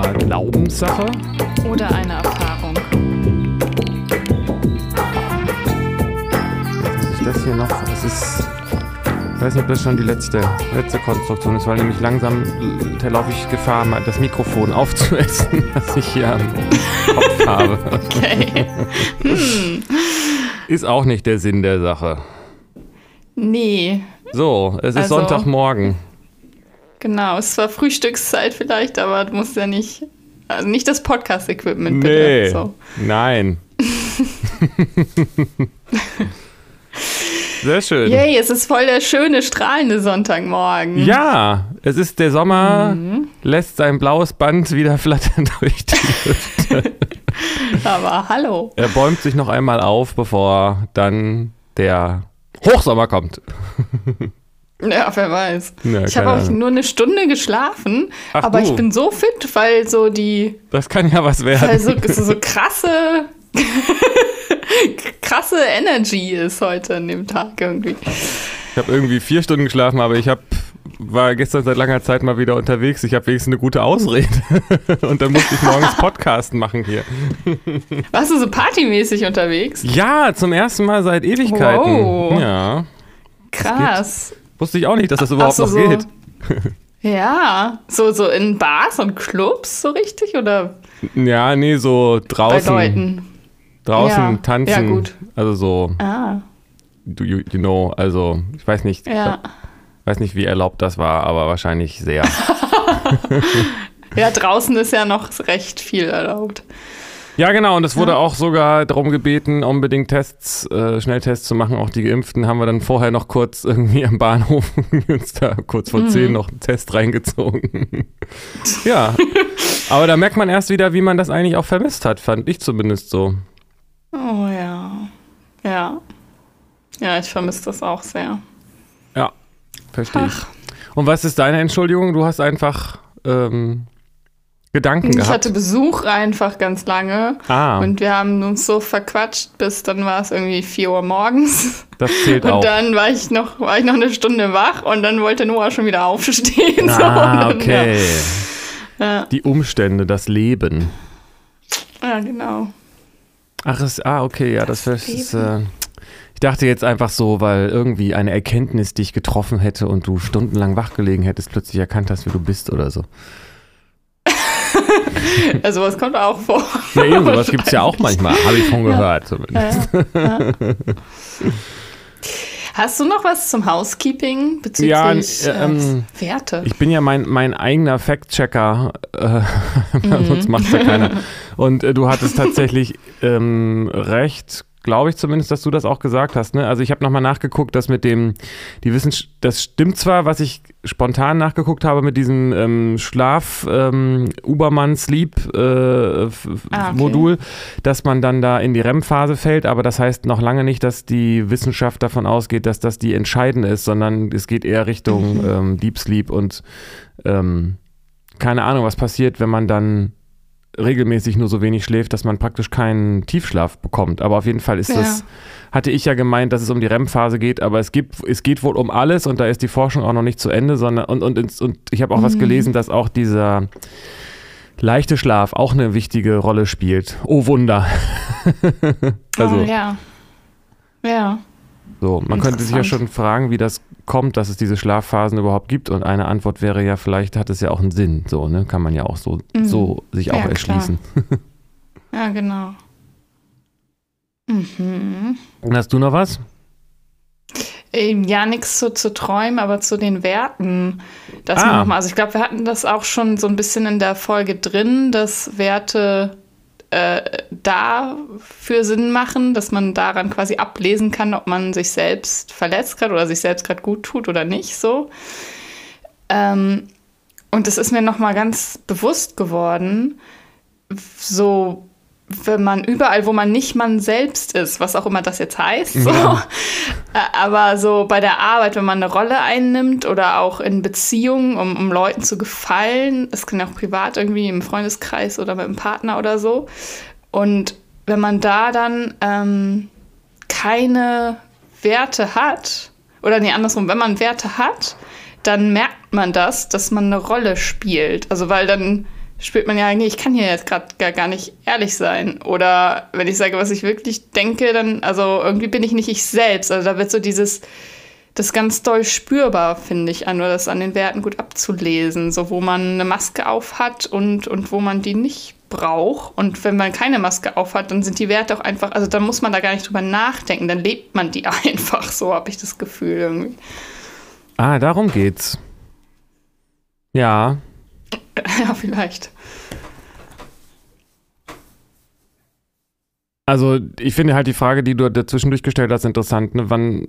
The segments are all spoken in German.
Karma Glaubenssache. Oder eine Erfahrung. Ist das hier noch? Es ist. Ich weiß nicht, ob das schon die letzte, letzte Konstruktion ist, weil nämlich langsam äh, laufe ich Gefahr, mal das Mikrofon aufzuessen, das ich hier am Kopf habe. Okay. Hm. Ist auch nicht der Sinn der Sache. Nee, So, es ist Also- Sonntagmorgen. Genau. Es war Frühstückszeit vielleicht, aber du musst ja nicht. Also nicht das Podcast-Equipment, bitte. Nee, So. nein. Sehr schön. Yay, es ist voll der schöne, strahlende Sonntagmorgen. Ja, es ist der Sommer, Mhm. lässt sein blaues Band wieder flattern durch die Lüfte. Aber hallo. Er bäumt sich noch einmal auf, bevor dann der Hochsommer kommt. Ja, wer weiß. Ja, ich habe auch nur eine Stunde geschlafen, Ach aber du. ich bin so fit, weil so die, Das kann ja was werden. weil so, so, so krasse, krasse Energy ist heute an dem Tag irgendwie. Ich habe irgendwie vier Stunden geschlafen, aber ich hab, war gestern seit langer Zeit mal wieder unterwegs. Ich habe wenigstens eine gute Ausrede. Und dann musste ich morgens Podcasten machen hier. Warst du so partymäßig unterwegs? Ja, zum ersten Mal seit Ewigkeiten. Wow. Ja. Krass. Wusste ich auch nicht, dass das überhaupt so, noch so. geht. Ja, so, so in Bars und Clubs so richtig oder Ja, nee, so bei draußen. Leuten? Draußen Ja. tanzen. Ja, gut. Also so, Ah, do you, you know, also ich weiß nicht, ja. weiß nicht, wie erlaubt das war, aber wahrscheinlich sehr. Ja, draußen ist ja noch recht viel erlaubt. Ja, genau, und es wurde auch sogar darum gebeten, unbedingt Tests, äh, Schnelltests zu machen. Auch die Geimpften haben wir dann vorher noch kurz irgendwie am Bahnhof Münster kurz vor Mhm. zehn noch einen Test reingezogen. ja, aber da merkt man erst wieder, wie man das eigentlich auch vermisst hat, fand ich zumindest so. Oh ja. Ja. Ja, ich vermisse das auch sehr. Ja, verstehe ich. Und was ist deine Entschuldigung? Du hast einfach ähm, Gedanken ich gehabt. hatte Besuch einfach ganz lange ah, und wir haben uns so verquatscht, bis dann war es irgendwie 4 Uhr morgens. das zählt Und auch. dann war ich noch, war ich noch eine Stunde wach und dann wollte Noah schon wieder aufstehen. so. Ah, Und okay. Ja, Die Umstände, das Leben. ja. genau. Ach, ist, ah, okay, ja, das, Das das ist. Äh, ich dachte jetzt einfach so, weil irgendwie eine Erkenntnis dich getroffen hätte und du stundenlang wachgelegen hättest, plötzlich erkannt hast, wie du bist oder so. Also was kommt auch vor. Ja, eben, sowas gibt es ja auch manchmal, habe ich schon gehört zumindest. Ja, ja. Hast du noch was zum Housekeeping bezüglich Ja, äh, ähm, Werte? Ich bin ja mein, mein eigener Fact-Checker, äh, Mhm. sonst macht ja keiner. Und äh, du hattest tatsächlich ähm, recht, glaube ich zumindest, dass du das auch gesagt hast. Ne? Also ich habe nochmal nachgeguckt, dass mit dem, die wissen, das stimmt zwar, was ich spontan nachgeguckt habe mit diesem ähm, Schlaf, ähm, Ubermann Sleep äh, Ah, okay. Modul, dass man dann da in die REM-Phase fällt, aber das heißt noch lange nicht, dass die Wissenschaft davon ausgeht, dass das die entscheidende ist, sondern es geht eher Richtung Mhm. ähm, Deep Sleep und ähm, keine Ahnung, was passiert, wenn man dann regelmäßig nur so wenig schläft, dass man praktisch keinen Tiefschlaf bekommt. Aber auf jeden Fall ist Ja. das, hatte ich ja gemeint, dass es um die REM-Phase geht, aber es, gibt, es geht wohl um alles und da ist die Forschung auch noch nicht zu Ende, sondern und, und, und ich habe auch was Mhm. gelesen, dass auch dieser leichte Schlaf auch eine wichtige Rolle spielt. Oh Wunder. also oh, ja. Ja. So, man könnte sich ja schon fragen, wie das kommt, dass es diese Schlafphasen überhaupt gibt und eine Antwort wäre ja, vielleicht hat es ja auch einen Sinn, so, ne? Kann man ja auch so, Mhm. so sich auch Ja, klar. erschließen. Ja, genau. Mhm. Und hast du noch was? Ähm, Ja, nichts zu, zu träumen, aber zu den Werten. Man Ah. noch mal, also ich glaube, wir hatten das auch schon so ein bisschen in der Folge drin, dass Werte äh, dafür Sinn machen, dass man daran quasi ablesen kann, ob man sich selbst verletzt gerade oder sich selbst gerade gut tut oder nicht so. Ähm, und das ist mir noch mal ganz bewusst geworden, so wenn man überall, wo man nicht man selbst ist, was auch immer das jetzt heißt, so. Ja. Aber so bei der Arbeit, wenn man eine Rolle einnimmt oder auch in Beziehungen, um, um Leuten zu gefallen, es kann ja auch privat irgendwie im Freundeskreis oder mit einem Partner oder so. Und wenn man da dann ähm, keine Werte hat, oder nee, andersrum, wenn man Werte hat, dann merkt man das, dass man eine Rolle spielt. Also weil dann spürt man ja, nee, ich kann hier jetzt gerade gar, gar nicht ehrlich sein. Oder wenn ich sage, was ich wirklich denke, dann, also irgendwie bin ich nicht ich selbst. Also da wird so dieses, das ganz doll spürbar, finde ich, an, oder das an den Werten gut abzulesen. So, wo man eine Maske auf hat und, und wo man die nicht braucht. Und wenn man keine Maske auf hat, dann sind die Werte auch einfach, also dann muss man da gar nicht drüber nachdenken, dann lebt man die einfach. So habe ich das Gefühl irgendwie. Ah, darum geht's. Ja, Ja, vielleicht. Also ich finde halt die Frage, die du dazwischen durchgestellt hast, interessant. Ne? Wann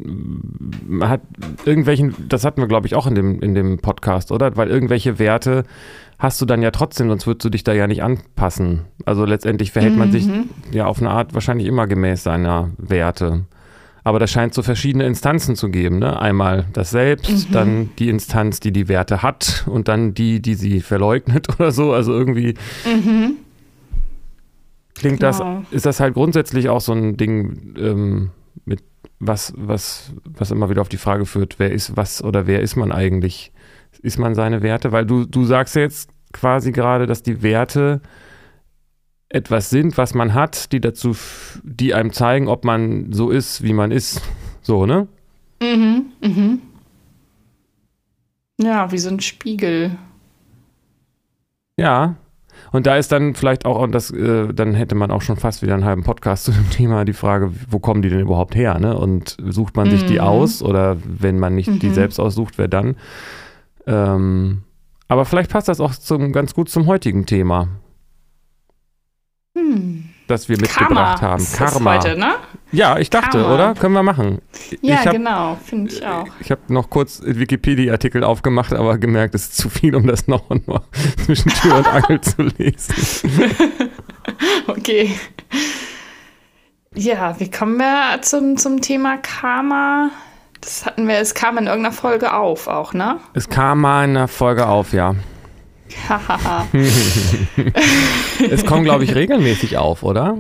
hat irgendwelchen, das hatten wir glaube ich auch in dem, in dem Podcast, oder? Weil irgendwelche Werte hast du dann ja trotzdem, sonst würdest du dich da ja nicht anpassen. Also letztendlich verhält man sich Mhm. ja auf eine Art wahrscheinlich immer gemäß seiner Werte. Aber das scheint so verschiedene Instanzen zu geben. Ne? Einmal das Selbst, Mhm. dann die Instanz, die die Werte hat und dann die, die sie verleugnet oder so. Also irgendwie Mhm. klingt das, Genau. ist das halt grundsätzlich auch so ein Ding, ähm, mit was, was, was immer wieder auf die Frage führt, wer ist was oder wer ist man eigentlich? Ist man seine Werte? Weil du, du sagst ja jetzt quasi gerade, dass die Werte etwas sind, was man hat, die dazu, die einem zeigen, ob man so ist, wie man ist. So, ne? Mhm. Mhm. Ja, wie so ein Spiegel. Ja. Und da ist dann vielleicht auch, und das, äh, dann hätte man auch schon fast wieder einen halben Podcast zu dem Thema, die Frage, wo kommen die denn überhaupt her, ne? Und sucht man sich die Mhm. aus oder wenn man nicht die Mhm. selbst aussucht, wer dann? Ähm, aber vielleicht passt das auch zum, ganz gut zum heutigen Thema, Hm. das wir mitgebracht haben. ist das Karma. heute, ne? Ja, ich dachte, Karma. oder? Können wir machen. Ja, hab, genau, finde ich auch. Ich habe noch kurz Wikipedia-Artikel aufgemacht, aber gemerkt, es ist zu viel, um das noch, noch zwischen Tür und Angel zu lesen. Okay. Ja, wie kommen wir zum, zum Thema Karma? Das hatten wir, es kam in irgendeiner Folge auf auch, ne? Es kam mal in einer Folge auf, ja. Hahaha. Es kommt, glaube ich, regelmäßig auf, oder?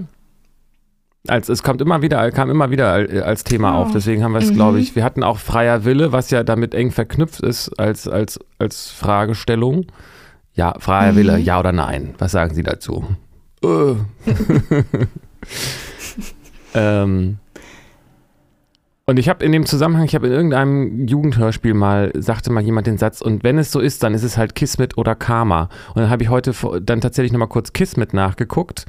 Als, es kommt immer wieder, kam immer wieder al- als Thema Oh. auf. Deswegen haben wir es, Mhm. glaube ich, wir hatten auch freier Wille, was ja damit eng verknüpft ist als, als, als Fragestellung. Ja, freier Mhm. Wille, ja oder nein? Was sagen Sie dazu? Äh. ähm, und ich habe in dem Zusammenhang, ich habe in irgendeinem Jugendhörspiel mal, sagte mal jemand den Satz, und wenn es so ist, dann ist es halt Kismet oder Karma. Und dann habe ich heute dann tatsächlich nochmal kurz Kismet nachgeguckt.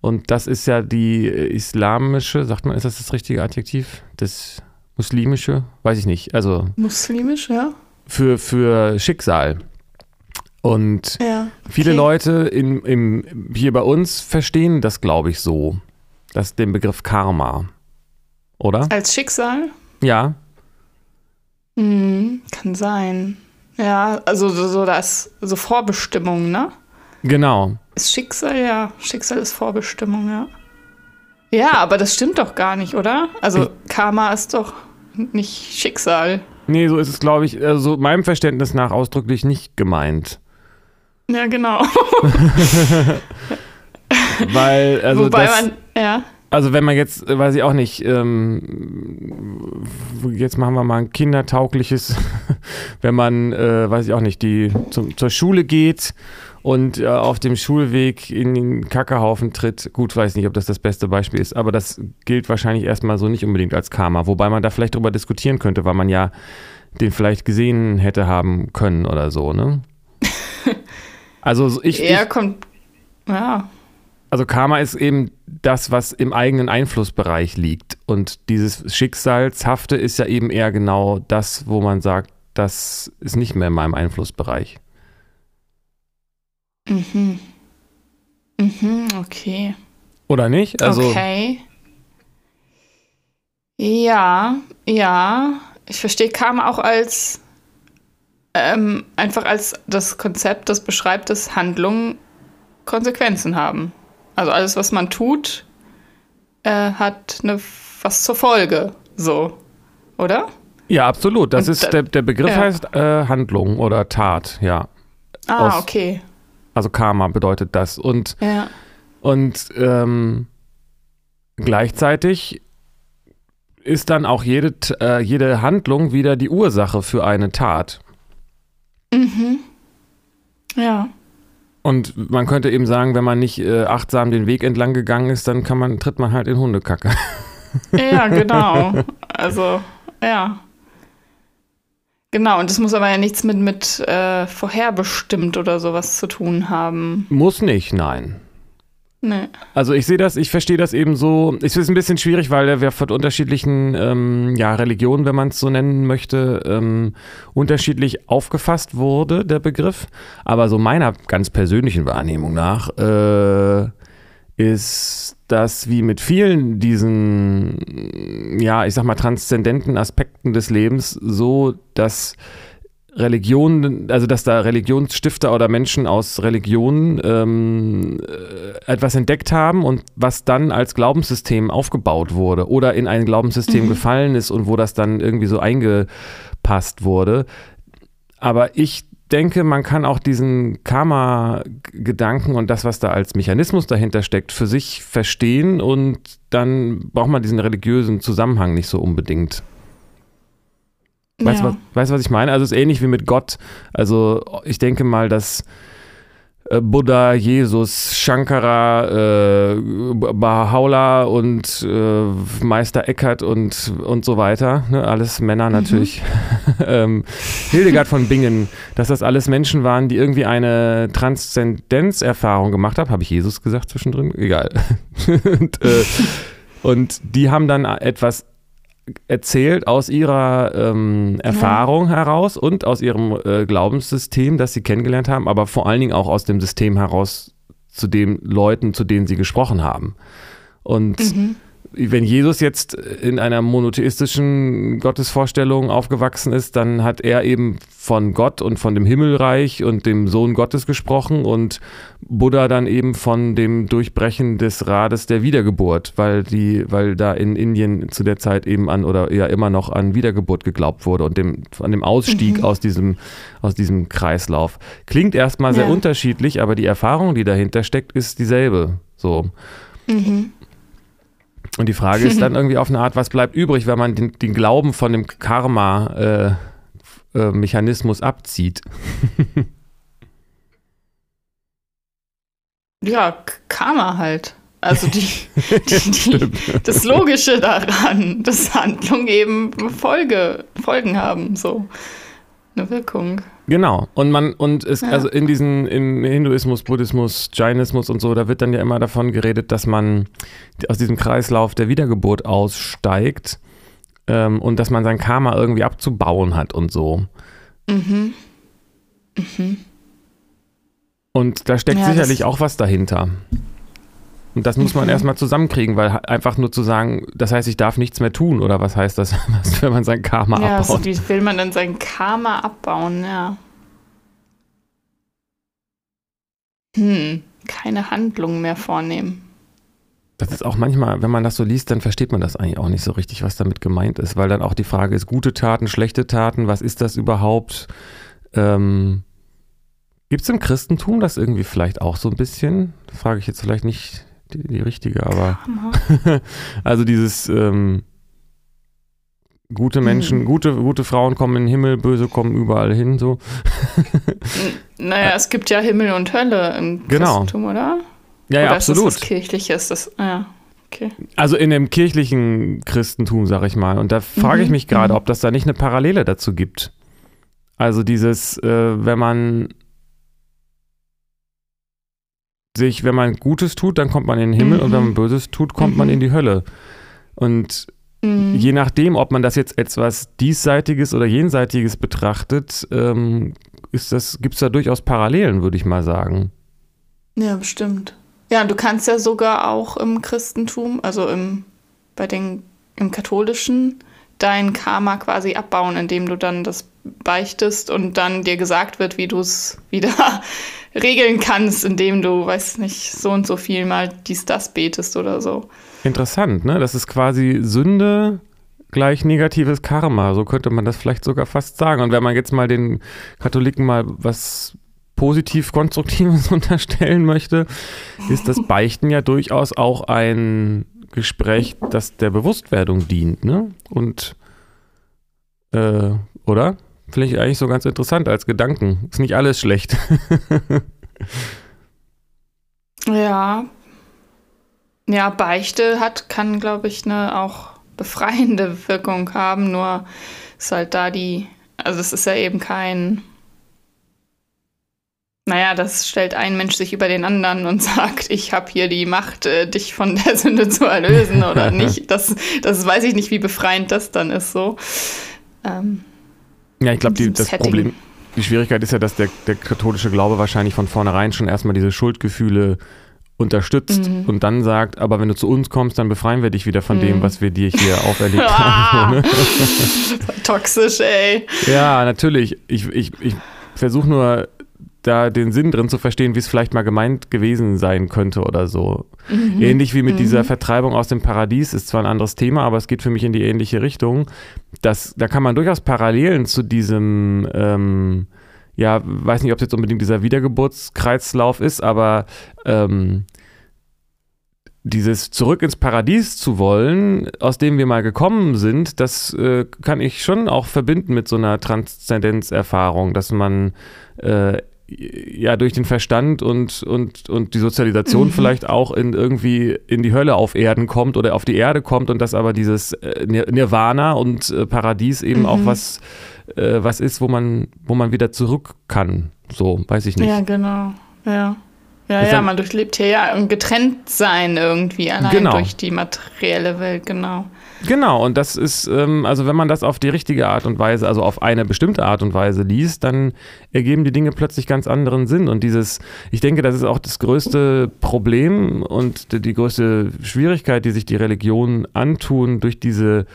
Und das ist ja die äh, islamische, sagt man, ist das das richtige Adjektiv? Das muslimische? Weiß ich nicht. Also Muslimisch, ja? für, für Schicksal. Und Ja. viele Okay. Leute in, im, hier bei uns verstehen das, glaube ich, so. Das den Begriff Karma. Oder? Als Schicksal? Ja. Hm, kann sein. Ja, also so, so das, so Vorbestimmung, ne? Genau. Ist Schicksal, ja. Schicksal ist Vorbestimmung, ja. Ja, aber das stimmt doch gar nicht, oder? Also Ich- Karma ist doch nicht Schicksal. Nee, so ist es, glaube ich, also meinem Verständnis nach ausdrücklich nicht gemeint. Ja, genau. Weil, also Wobei das, man, ja. Also wenn man jetzt, weiß ich auch nicht, ähm, jetzt machen wir mal ein kindertaugliches, wenn man, äh, weiß ich auch nicht, die zum, zur Schule geht und äh, auf dem Schulweg in den Kackehaufen tritt. Gut, weiß nicht, ob das das beste Beispiel ist, aber das gilt wahrscheinlich erstmal so nicht unbedingt als Karma. Wobei man da vielleicht drüber diskutieren könnte, weil man ja den vielleicht gesehen hätte haben können oder so, ne? Also so ich, ich, Er kommt, ja. Also Karma ist eben das, was im eigenen Einflussbereich liegt. Und dieses Schicksalshafte ist ja eben eher genau das, wo man sagt, das ist nicht mehr in meinem Einflussbereich. Mhm. Mhm, okay. Oder nicht? Also, okay. Ja, ja. Ich verstehe Karma auch als ähm, einfach als das Konzept, das beschreibt, dass Handlungen Konsequenzen haben. Also alles, was man tut, äh, hat eine, was zur Folge. So. Oder? ja, absolut. Das Und ist da- der, der Begriff ja. heißt äh, Handlung oder Tat, ja. Ah, Aus- okay. Also Karma bedeutet das. Und Ja. Und ähm, gleichzeitig ist dann auch jede, äh, jede Handlung wieder die Ursache für eine Tat. Mhm. Ja. Und man könnte eben sagen, wenn man nicht äh, achtsam den Weg entlang gegangen ist, dann kann man, tritt man halt in Hundekacke. Ja, genau. Also, ja. Genau, und das muss aber ja nichts mit, mit äh, vorherbestimmt oder sowas zu tun haben. Muss nicht, nein. Nee. Also ich sehe das, ich verstehe das eben so. Es ist ein bisschen schwierig, weil der von unterschiedlichen ähm, ja, Religionen, wenn man es so nennen möchte, ähm, unterschiedlich aufgefasst wurde, der Begriff. Aber so meiner ganz persönlichen Wahrnehmung nach äh, ist das wie mit vielen diesen, ja, ich sag mal, transzendenten Aspekten des Lebens so, dass Religion, also dass da Religionsstifter oder Menschen aus Religionen ähm, äh, etwas entdeckt haben und was dann als Glaubenssystem aufgebaut wurde oder in ein Glaubenssystem mhm. gefallen ist und wo das dann irgendwie so eingepasst wurde. Aber ich denke, man kann auch diesen Karma-Gedanken und das, was da als Mechanismus dahinter steckt, für sich verstehen und dann braucht man diesen religiösen Zusammenhang nicht so unbedingt. Weißt du, ja. was, was ich meine? Also es ist ähnlich wie mit Gott. Also ich denke mal, dass äh, Buddha, Jesus, Shankara, äh, Bahá'u'lláh und äh, Meister Eckhart und, und so weiter, ne? alles Männer mhm. natürlich, mhm. ähm, Hildegard von Bingen, dass das alles Menschen waren, die irgendwie eine Transzendenzerfahrung gemacht haben. Habe ich Jesus gesagt zwischendrin? Egal. und, äh, und die haben dann etwas erzählt aus ihrer ähm, Erfahrung ja. heraus und aus ihrem äh, Glaubenssystem, das sie kennengelernt haben, aber vor allen Dingen auch aus dem System heraus zu den Leuten, zu denen sie gesprochen haben. Und mhm wenn Jesus jetzt in einer monotheistischen Gottesvorstellung aufgewachsen ist, dann hat er eben von Gott und von dem Himmelreich und dem Sohn Gottes gesprochen und Buddha dann eben von dem Durchbrechen des Rades der Wiedergeburt, weil die, weil da in Indien zu der Zeit eben an oder ja immer noch an Wiedergeburt geglaubt wurde und dem, an dem Ausstieg mhm. aus diesem, aus diesem Kreislauf. Klingt erstmal sehr unterschiedlich, aber die Erfahrung, die dahinter steckt, ist dieselbe. So. Mhm. Und die Frage ist dann irgendwie auf eine Art, was bleibt übrig, wenn man den, den Glauben von dem Karma-Mechanismus äh, äh, abzieht? ja, Karma halt. Also die, die, die, das Logische daran, dass Handlungen eben Folge, Folgen haben, so eine Wirkung. Genau. Und man, und es, ja. also in diesen, im Hinduismus, Buddhismus, Jainismus und so, da wird dann ja immer davon geredet, dass man aus diesem Kreislauf der Wiedergeburt aussteigt ähm, und dass man sein Karma irgendwie abzubauen hat und so. Mhm. Mhm. Und da steckt ja, sicherlich auch was dahinter. Und das muss man mhm. erstmal zusammenkriegen, weil einfach nur zu sagen, das heißt, ich darf nichts mehr tun, oder was heißt das, wenn man sein Karma ja, abbaut? Ja, wie will man denn sein Karma abbauen, ja. Hm, keine Handlung mehr vornehmen. Das ist auch manchmal, wenn man das so liest, dann versteht man das eigentlich auch nicht so richtig, was damit gemeint ist, weil dann auch die Frage ist, gute Taten, schlechte Taten, was ist das überhaupt? Ähm, Gibt es im Christentum das irgendwie vielleicht auch so ein bisschen? Das frage ich jetzt vielleicht nicht die, die richtige, aber also dieses ähm, gute Menschen, mhm. gute, gute Frauen kommen in den Himmel, böse kommen überall hin, so. naja, es gibt ja Himmel und Hölle im genau. Christentum, oder? Ja, ja, oder absolut. Ist das was Kirchliches? Das, ja. Okay. Also in dem kirchlichen Christentum, sag ich mal. Und da frage ich mhm. mich gerade, mhm. ob das da nicht eine Parallele dazu gibt. Also dieses, äh, wenn man sich, wenn man Gutes tut, dann kommt man in den Himmel mhm. und wenn man mhm. Böses tut, kommt mhm. man in die Hölle. Und mhm. je nachdem, ob man das jetzt etwas Diesseitiges oder Jenseitiges betrachtet, ähm, gibt es da durchaus Parallelen, würde ich mal sagen. Ja, bestimmt. Ja, du kannst ja sogar auch im Christentum, also im, bei den, im Katholischen, dein Karma quasi abbauen, indem du dann das beichtest und dann dir gesagt wird, wie du es wieder regeln kannst, indem du, weiß nicht, so und so viel mal dies, das betest oder so. Interessant, ne? Das ist quasi Sünde gleich negatives Karma. So könnte man das vielleicht sogar fast sagen. Und wenn man jetzt mal den Katholiken mal was positiv Konstruktives unterstellen möchte, ist das Beichten ja durchaus auch ein Gespräch, das der Bewusstwerdung dient, ne? Und äh, oder? Finde ich eigentlich so ganz interessant als Gedanken. Ist nicht alles schlecht. ja. Ja, Beichte hat, kann, glaube ich, eine auch befreiende Wirkung haben, nur ist halt da die, also es ist ja eben kein naja, das stellt ein Mensch sich über den anderen und sagt, ich habe hier die Macht, äh, dich von der Sünde zu erlösen oder nicht. Das, das weiß ich nicht, wie befreiend das dann ist so. Ähm, ja, ich glaube, das Setting. Problem, die Schwierigkeit ist ja, dass der, der katholische Glaube wahrscheinlich von vornherein schon erstmal diese Schuldgefühle unterstützt mhm. und dann sagt, aber wenn du zu uns kommst, dann befreien wir dich wieder von mhm. dem, was wir dir hier auferlegt haben. Ne? Toxisch, ey. Ja, natürlich. Ich, ich, ich versuche nur da den Sinn drin zu verstehen, wie es vielleicht mal gemeint gewesen sein könnte oder so. Mhm. Ähnlich wie mit mhm. dieser Vertreibung aus dem Paradies, ist zwar ein anderes Thema, aber es geht für mich in die ähnliche Richtung. Das, da kann man durchaus Parallelen zu diesem, ähm, ja, weiß nicht, ob es jetzt unbedingt dieser Wiedergeburtskreislauf ist, aber ähm, dieses zurück ins Paradies zu wollen, aus dem wir mal gekommen sind, das äh, kann ich schon auch verbinden mit so einer Transzendenzerfahrung, dass man äh, ja durch den Verstand und, und, und die Sozialisation mhm. vielleicht auch in irgendwie in die Hölle auf Erden kommt oder auf die Erde kommt und dass aber dieses äh, Nirvana und äh, Paradies eben mhm. auch was, äh, was ist, wo man, wo man wieder zurück kann. So, weiß ich nicht. Ja, genau. Ja. Ja, ja, man durchlebt hier ja ein Getrenntsein irgendwie allein genau. durch die materielle Welt, genau. Genau, und das ist, ähm, also wenn man das auf die richtige Art und Weise, also auf eine bestimmte Art und Weise liest, dann ergeben die Dinge plötzlich ganz anderen Sinn. Und dieses, ich denke, das ist auch das größte Problem und die größte Schwierigkeit, die sich die Religionen antun durch diese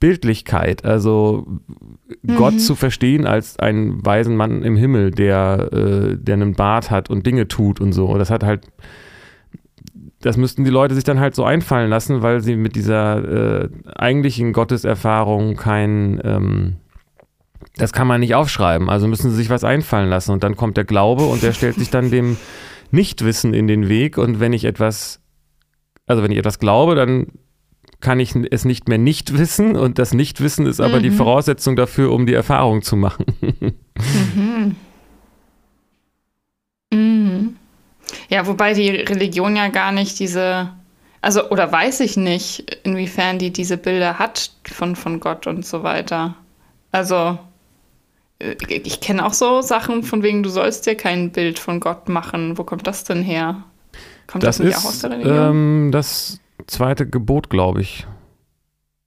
Bildlichkeit, also mhm. Gott zu verstehen als einen weisen Mann im Himmel, der, äh, der einen Bart hat und Dinge tut und so. Das hat halt das müssten die Leute sich dann halt so einfallen lassen, weil sie mit dieser äh, eigentlichen Gotteserfahrung kein, ähm, das kann man nicht aufschreiben. Also müssen sie sich was einfallen lassen. Und dann kommt der Glaube und der stellt sich dann dem Nichtwissen in den Weg. Und wenn ich etwas, also wenn ich etwas glaube, dann kann ich es nicht mehr nicht wissen. Und das Nichtwissen ist aber mhm. die Voraussetzung dafür, um die Erfahrung zu machen. mhm. Ja, wobei die Religion ja gar nicht diese, also oder weiß ich nicht, inwiefern die diese Bilder hat von, von Gott und so weiter. Also äh, ich kenne auch so Sachen von wegen, du sollst dir kein Bild von Gott machen. Wo kommt das denn her? Kommt das, das nicht ist, auch aus der Religion? Ähm, das zweite Gebot, glaube ich.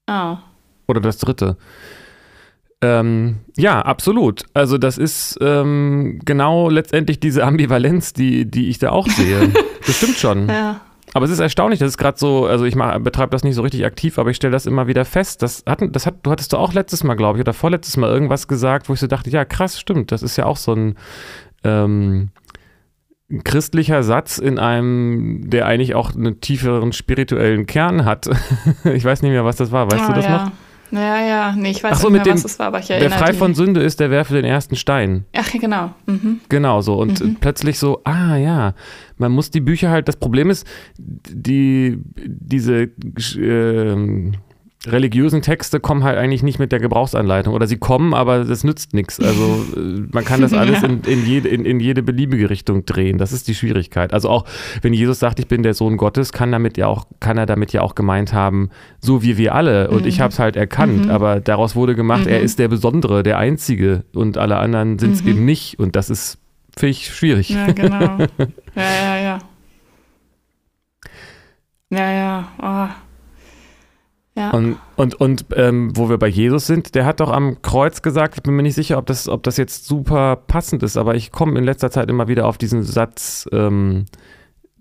Ah. Oder das dritte. Ähm, ja, absolut. Also das ist ähm, genau letztendlich diese Ambivalenz, die, die ich da auch sehe. das stimmt schon. Ja. Aber es ist erstaunlich, das ist gerade so, also ich betreibe das nicht so richtig aktiv, aber ich stelle das immer wieder fest. Das hat, das hat, du hattest du auch letztes Mal, glaube ich, oder vorletztes Mal irgendwas gesagt, wo ich so dachte, ja, krass, stimmt, das ist ja auch so ein ähm, christlicher Satz in einem, der eigentlich auch einen tieferen spirituellen Kern hat. ich weiß nicht mehr, was das war. Weißt oh, du das ja. noch? Ja, ja, nee, ich weiß so, nicht mehr, dem, was es war, aber ich erinnere Wer frei von Sünde ist, der werfe den ersten Stein. Ach, genau. Mhm. Genau so. Und mhm. plötzlich so, ah ja, man muss die Bücher halt, das Problem ist, die, diese äh, religiösen Texte kommen halt eigentlich nicht mit der Gebrauchsanleitung oder sie kommen, aber das nützt nichts. Also äh, man kann das alles ja. in, in, jede, in, in jede beliebige Richtung drehen. Das ist die Schwierigkeit. Also auch wenn Jesus sagt, ich bin der Sohn Gottes, kann damit ja auch, kann er damit ja auch gemeint haben, so wie wir alle. Und mhm. ich habe es halt erkannt, mhm. aber daraus wurde gemacht, mhm. er ist der Besondere, der Einzige und alle anderen sind es mhm. eben nicht. Und das ist, finde ich, schwierig. Ja, genau. ja, ja, ja. Ja, ja. Oh. Ja. Und, und, und ähm, wo wir bei Jesus sind, der hat doch am Kreuz gesagt, ich bin mir nicht sicher, ob das, ob das jetzt super passend ist, aber ich komme in letzter Zeit immer wieder auf diesen Satz, ähm,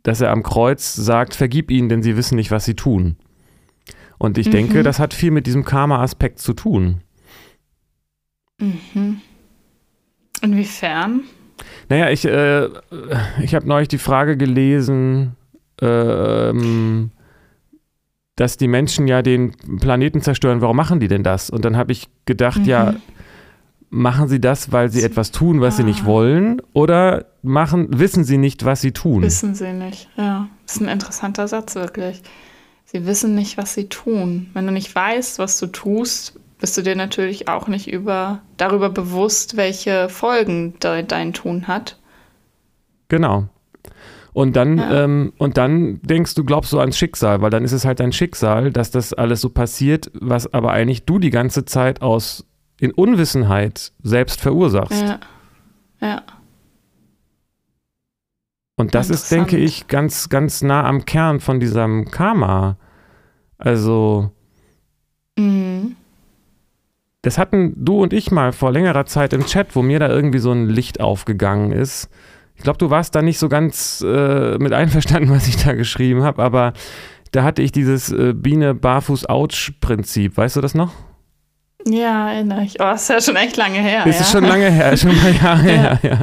dass er am Kreuz sagt, vergib ihnen, denn sie wissen nicht, was sie tun. Und ich mhm. denke, das hat viel mit diesem Karma-Aspekt zu tun. Mhm. Inwiefern? Naja, ich, äh, ich habe neulich die Frage gelesen, ähm, dass die Menschen ja den Planeten zerstören. Warum machen die denn das? Und dann habe ich gedacht, mhm. ja, machen sie das, weil sie etwas tun, was ah. sie nicht ah. wollen? Oder machen, wissen sie nicht, was sie tun? Wissen sie nicht, ja. Das ist ein interessanter Satz, wirklich. sie wissen nicht, was sie tun. Wenn du nicht weißt, was du tust, bist du dir natürlich auch nicht über, darüber bewusst, welche Folgen de, dein Tun hat. Genau. Und dann, ja. ähm, und dann denkst du, glaubst du ans Schicksal, weil dann ist es halt dein Schicksal, dass das alles so passiert, was aber eigentlich du die ganze Zeit aus in Unwissenheit selbst verursachst. Ja. Ja. Und das ist, denke ich, ganz, ganz nah am Kern von diesem Karma. Also, mhm. das hatten du und ich mal vor längerer Zeit im Chat, wo mir da irgendwie so ein Licht aufgegangen ist. Ich glaube, du warst da nicht so ganz äh, mit einverstanden, was ich da geschrieben habe, aber da hatte ich dieses äh, Biene-Barfuß-Ouch-Prinzip. Weißt du das noch? Ja, erinnere ich. Oh, ist ja schon echt lange her. Ist ja. es schon lange her, schon mal Jahre ja. her, ja.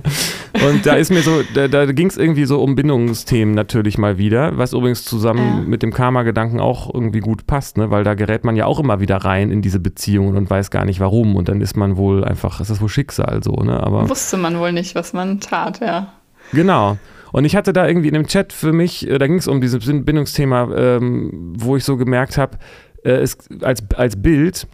Und da ist mir so, da, da ging es irgendwie so um Bindungsthemen natürlich mal wieder, was übrigens zusammen ja. mit dem Karma-Gedanken auch irgendwie gut passt, ne? weil da gerät man ja auch immer wieder rein in diese Beziehungen und weiß gar nicht warum. Und dann ist man wohl einfach, ist das wohl Schicksal so, ne? Aber Wusste man wohl nicht, was man tat, ja. Genau. Und ich hatte da irgendwie in dem Chat für mich, äh, da ging es um dieses Bindungsthema, ähm, wo ich so gemerkt habe, äh, als, als Bild,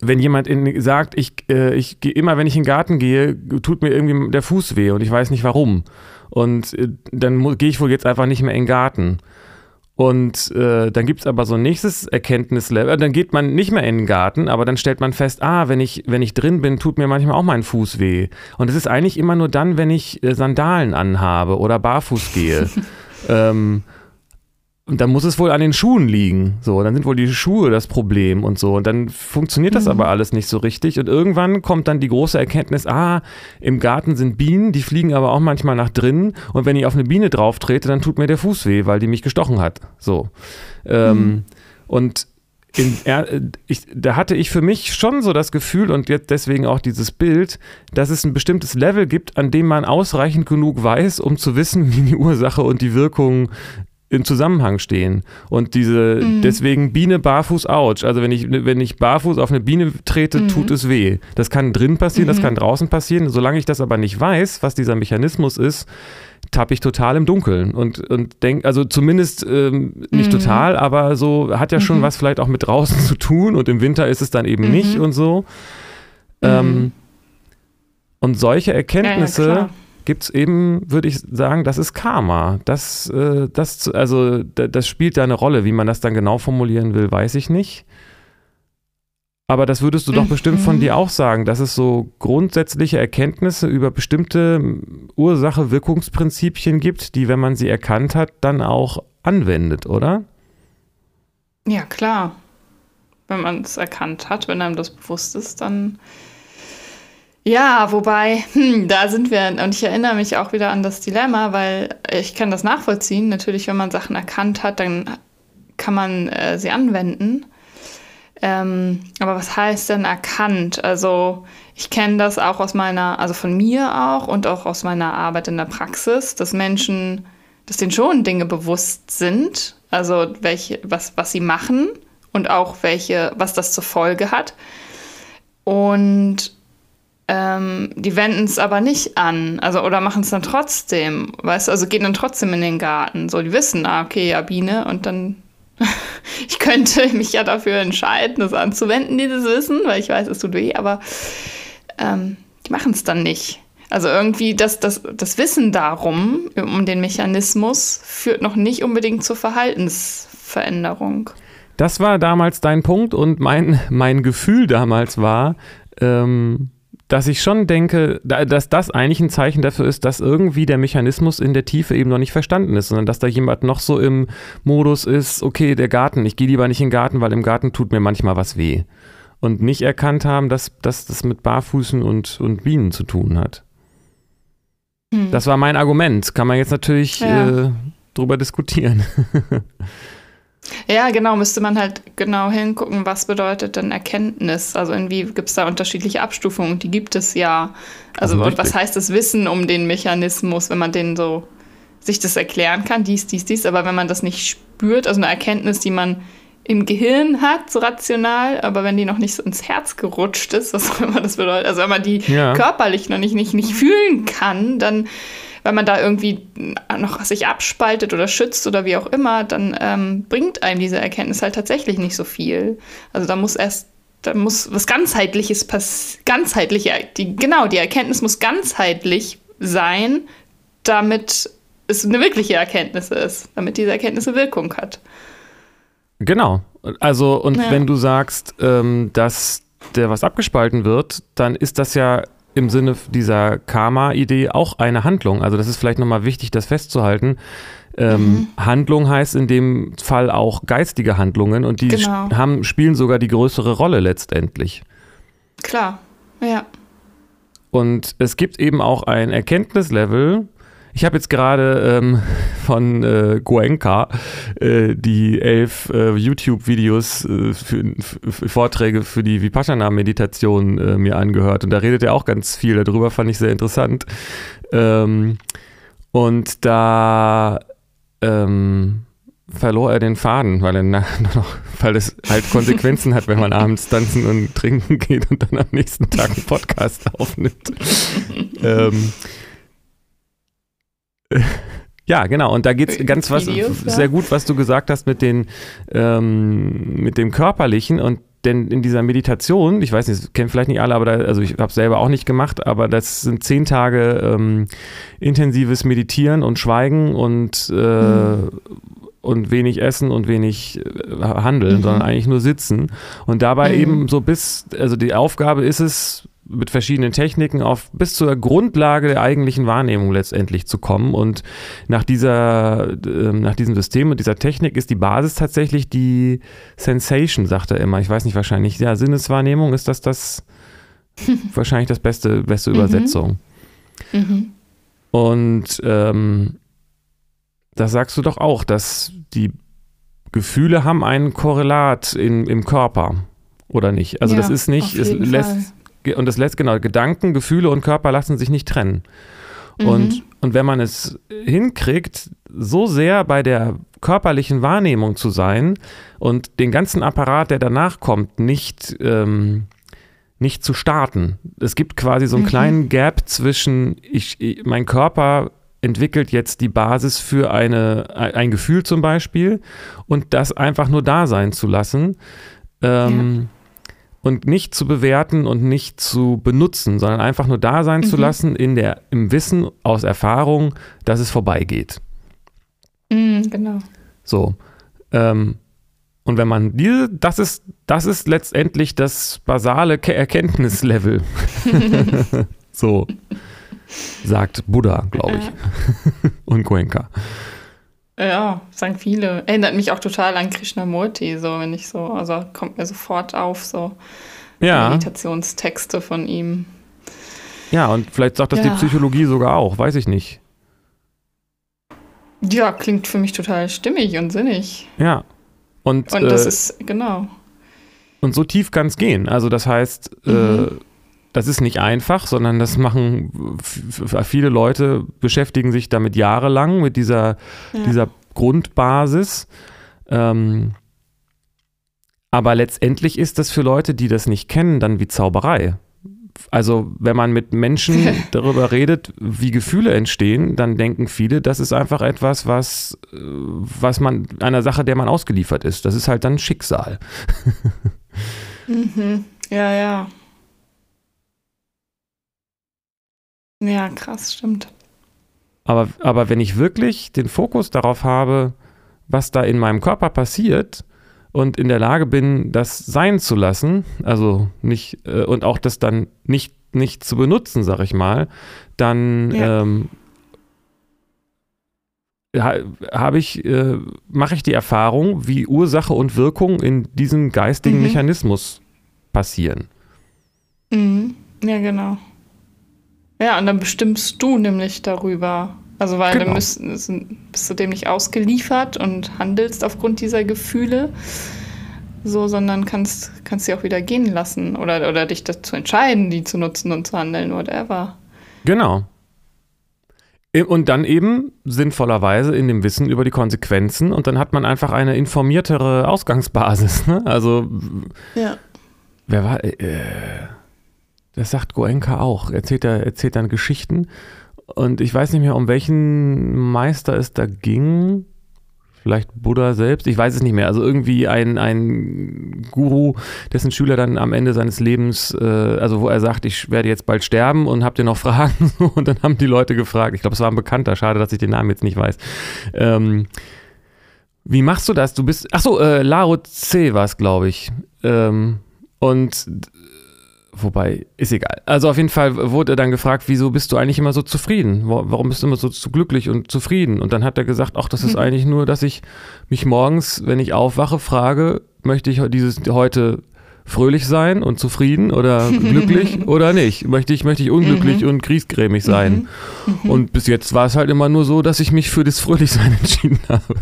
wenn jemand in, sagt, ich, äh, ich gehe immer, wenn ich in den Garten gehe, tut mir irgendwie der Fuß weh und ich weiß nicht warum. Und äh, dann gehe ich wohl jetzt einfach nicht mehr in den Garten. Und äh, dann gibt es aber so ein nächstes Erkenntnislevel. Dann geht man nicht mehr in den Garten, aber dann stellt man fest, ah, wenn ich, wenn ich drin bin, tut mir manchmal auch mein Fuß weh. Und es ist eigentlich immer nur dann, wenn ich äh, Sandalen anhabe oder barfuß gehe. ähm, und dann muss es wohl an den Schuhen liegen. So, dann sind wohl die Schuhe das Problem und so. Und dann funktioniert das mhm. aber alles nicht so richtig. Und irgendwann kommt dann die große Erkenntnis, ah, im Garten sind Bienen, die fliegen aber auch manchmal nach drinnen. Und wenn ich auf eine Biene drauf trete, dann tut mir der Fuß weh, weil die mich gestochen hat. So. Ähm, mhm. Und in, ich, da hatte ich für mich schon so das Gefühl und jetzt deswegen auch dieses Bild, dass es ein bestimmtes Level gibt, an dem man ausreichend genug weiß, um zu wissen, wie die Ursache und die Wirkung im Zusammenhang stehen. Und diese, mhm. deswegen Biene barfuß ouch. Also wenn ich, wenn ich barfuß auf eine Biene trete, mhm. tut es weh. Das kann drin passieren, mhm. das kann draußen passieren. Solange ich das aber nicht weiß, was dieser Mechanismus ist, tappe ich total im Dunkeln und, und denke, also zumindest ähm, nicht mhm. total, aber so hat ja schon mhm. was vielleicht auch mit draußen zu tun und im Winter ist es dann eben nicht mhm. und so. Ähm, und solche Erkenntnisse. Ja, ja, gibt es eben, würde ich sagen, das ist Karma. Das, äh, das, also, das spielt da eine Rolle. Wie man das dann genau formulieren will, weiß ich nicht. Aber das würdest du doch mhm. bestimmt von dir auch sagen, dass es so grundsätzliche Erkenntnisse über bestimmte Ursache-Wirkungsprinzipien gibt, die, wenn man sie erkannt hat, dann auch anwendet, oder? Ja, klar. Wenn man es erkannt hat, wenn einem das bewusst ist, dann ja, wobei, hm, da sind wir, und ich erinnere mich auch wieder an das Dilemma, weil ich kann das nachvollziehen. Natürlich, wenn man Sachen erkannt hat, dann kann man äh, sie anwenden. Ähm, aber was heißt denn erkannt? Also ich kenne das auch aus meiner, also von mir auch und auch aus meiner Arbeit in der Praxis, dass Menschen, dass denen schon Dinge bewusst sind, also welche, was, was sie machen und auch welche, was das zur Folge hat. Und ähm, die wenden es aber nicht an, also oder machen es dann trotzdem, weißt du, also gehen dann trotzdem in den Garten. So, die wissen, ah, okay, ja, Biene, und dann ich könnte mich ja dafür entscheiden, das anzuwenden, dieses Wissen, weil ich weiß, es tut weh, aber ähm, die machen es dann nicht. Also irgendwie das, das, das Wissen darum, um den Mechanismus, führt noch nicht unbedingt zur Verhaltensveränderung. Das war damals dein Punkt und mein, mein Gefühl damals war, ähm, dass ich schon denke, dass das eigentlich ein Zeichen dafür ist, dass irgendwie der Mechanismus in der Tiefe eben noch nicht verstanden ist, sondern dass da jemand noch so im Modus ist, okay, der Garten, ich gehe lieber nicht in den Garten, weil im Garten tut mir manchmal was weh. Und nicht erkannt haben, dass, dass das mit Barfüßen und, und Bienen zu tun hat. Hm. Das war mein Argument. Kann man jetzt natürlich ja. äh, drüber diskutieren. Ja, genau, müsste man halt genau hingucken, was bedeutet denn Erkenntnis? Also irgendwie gibt es da unterschiedliche Abstufungen, die gibt es ja. Also und was heißt das Wissen um den Mechanismus, wenn man den so sich das erklären kann, dies, dies, dies, aber wenn man das nicht spürt, also eine Erkenntnis, die man im Gehirn hat, so rational, aber wenn die noch nicht so ins Herz gerutscht ist, was auch immer das bedeutet, also wenn man die ja. körperlich noch nicht, nicht, nicht fühlen kann, dann weil man da irgendwie noch sich abspaltet oder schützt oder wie auch immer, dann ähm, bringt einem diese Erkenntnis halt tatsächlich nicht so viel. Also da muss erst da muss was ganzheitliches passieren, ganzheitliche die genau, die Erkenntnis muss ganzheitlich sein, damit es eine wirkliche Erkenntnis ist, damit diese Erkenntnis eine Wirkung hat. Genau. Also, und ja. wenn du sagst, ähm, dass der was abgespalten wird, dann ist das ja im Sinne dieser Karma-Idee auch eine Handlung. Also, das ist vielleicht nochmal wichtig, das festzuhalten. Ähm, mhm. Handlung heißt in dem Fall auch geistige Handlungen und die genau. haben, spielen sogar die größere Rolle letztendlich. Klar, ja. Und es gibt eben auch ein Erkenntnislevel, ich habe jetzt gerade ähm, von äh, Goenka äh, die elf äh, YouTube-Videos äh, Vorträge für die Vipassana-Meditation äh, mir angehört und da redet er auch ganz viel darüber, fand ich sehr interessant. Ähm, und da ähm, verlor er den Faden, weil er noch, weil es halt Konsequenzen hat, wenn man abends tanzen und trinken geht und dann am nächsten Tag einen Podcast aufnimmt. ähm, ja, genau. Und da geht es ganz was Videos, sehr ja. gut, was du gesagt hast mit den ähm, mit dem körperlichen und denn in dieser Meditation, ich weiß nicht, das kennen vielleicht nicht alle, aber da, also ich habe es selber auch nicht gemacht, aber das sind zehn Tage ähm, intensives Meditieren und Schweigen und äh, mhm. und wenig essen und wenig äh, handeln, mhm. sondern eigentlich nur sitzen und dabei mhm. eben so bis, also die Aufgabe ist es mit verschiedenen Techniken auf bis zur Grundlage der eigentlichen Wahrnehmung letztendlich zu kommen. Und nach dieser, äh, nach diesem System und dieser Technik ist die Basis tatsächlich die Sensation, sagt er immer. Ich weiß nicht, wahrscheinlich, ja, Sinneswahrnehmung ist das das wahrscheinlich das beste, beste mhm. Übersetzung. Mhm. Und ähm, das sagst du doch auch, dass die Gefühle haben ein Korrelat in, im Körper, oder nicht? Also ja, das ist nicht, es lässt, und das letzte, genau, Gedanken, Gefühle und Körper lassen sich nicht trennen. Mhm. Und, und wenn man es hinkriegt, so sehr bei der körperlichen Wahrnehmung zu sein und den ganzen Apparat, der danach kommt, nicht, ähm, nicht zu starten. Es gibt quasi so einen mhm. kleinen Gap zwischen, ich, ich, mein Körper entwickelt jetzt die Basis für eine, ein Gefühl zum Beispiel und das einfach nur da sein zu lassen. Ähm, ja und nicht zu bewerten und nicht zu benutzen, sondern einfach nur da sein mhm. zu lassen in der, im Wissen aus Erfahrung, dass es vorbeigeht. Mhm, genau. So. Ähm, und wenn man diese, das ist, das ist letztendlich das basale Erkenntnislevel. so, sagt Buddha, glaube ich. Und Goenka. Ja, sagen viele. Erinnert mich auch total an Krishnamurti, so wenn ich so, also kommt mir sofort auf, so ja. Meditationstexte von ihm. Ja, und vielleicht sagt das ja. die Psychologie sogar auch, weiß ich nicht. Ja, klingt für mich total stimmig und sinnig. Ja. Und, und das äh, ist, genau. Und so tief kann es gehen. Also das heißt, äh, mhm. äh, das ist nicht einfach, sondern das machen viele Leute, beschäftigen sich damit jahrelang mit dieser, ja. dieser Grundbasis. Ähm, aber letztendlich ist das für Leute, die das nicht kennen, dann wie Zauberei. Also wenn man mit Menschen darüber redet, wie Gefühle entstehen, dann denken viele, das ist einfach etwas, was, äh, was man, einer Sache, der man ausgeliefert ist. Das ist halt dann Schicksal. mhm. Ja, ja. Ja, krass, stimmt. Aber, aber wenn ich wirklich den Fokus darauf habe, was da in meinem Körper passiert und in der Lage bin, das sein zu lassen, also nicht, äh, und auch das dann nicht, nicht zu benutzen, sag ich mal, dann ja. ähm, habe ich, äh, mache ich die Erfahrung, wie Ursache und Wirkung in diesem geistigen mhm. Mechanismus passieren. Mhm. Ja, genau. Ja, und dann bestimmst du nämlich darüber. Also weil genau. du bist, bist du dem nicht ausgeliefert und handelst aufgrund dieser Gefühle, so, sondern kannst, kannst sie auch wieder gehen lassen oder, oder dich dazu entscheiden, die zu nutzen und zu handeln, whatever. Genau. Und dann eben sinnvollerweise in dem Wissen über die Konsequenzen und dann hat man einfach eine informiertere Ausgangsbasis. Ne? Also, ja. wer war, äh, das sagt Goenka auch. Erzählt er erzählt dann Geschichten und ich weiß nicht mehr, um welchen Meister es da ging. Vielleicht Buddha selbst, ich weiß es nicht mehr. Also irgendwie ein, ein Guru, dessen Schüler dann am Ende seines Lebens, äh, also wo er sagt, ich werde jetzt bald sterben und habt ihr noch Fragen? Und dann haben die Leute gefragt, ich glaube, es war ein Bekannter, schade, dass ich den Namen jetzt nicht weiß. Ähm, wie machst du das? Du bist, ach äh, Lao Tse war es, glaube ich. Ähm, und Wobei, ist egal. Also auf jeden Fall wurde er dann gefragt, wieso bist du eigentlich immer so zufrieden? Warum bist du immer so, so glücklich und zufrieden? Und dann hat er gesagt, ach, das ist eigentlich nur, dass ich mich morgens, wenn ich aufwache, frage, möchte ich dieses heute fröhlich sein und zufrieden oder glücklich oder nicht? Möchte ich, möchte ich unglücklich mhm. und kriesgrämig sein? Mhm. Und bis jetzt war es halt immer nur so, dass ich mich für das Fröhlichsein entschieden habe.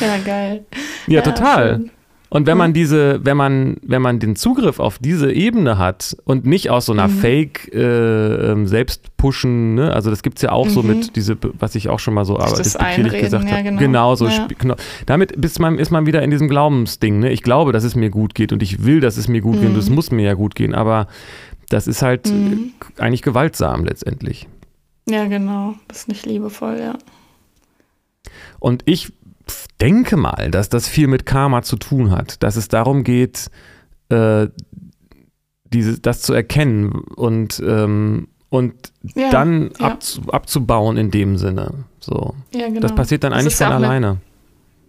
ja, geil. Ja, ja total. Schön. Und wenn man mhm. diese, wenn man, wenn man den Zugriff auf diese Ebene hat und nicht aus so einer mhm. Fake äh, ähm, Selbstpushen, ne? also das gibt es ja auch mhm. so mit diese, was ich auch schon mal so aber das gesagt ja, habe. Genau, genau so ja. genau. Damit ist man, ist man wieder in diesem Glaubensding, ne? Ich glaube, dass es mir gut geht und ich will, dass es mir gut mhm. geht und es mhm. muss mir ja gut gehen, aber das ist halt mhm. eigentlich gewaltsam letztendlich. Ja, genau. Das ist nicht liebevoll, ja. Und ich denke mal, dass das viel mit Karma zu tun hat, dass es darum geht, äh, diese, das zu erkennen und, ähm, und ja, dann ja. Abzu, abzubauen in dem Sinne. So. Ja, genau. Das passiert dann eigentlich von alleine.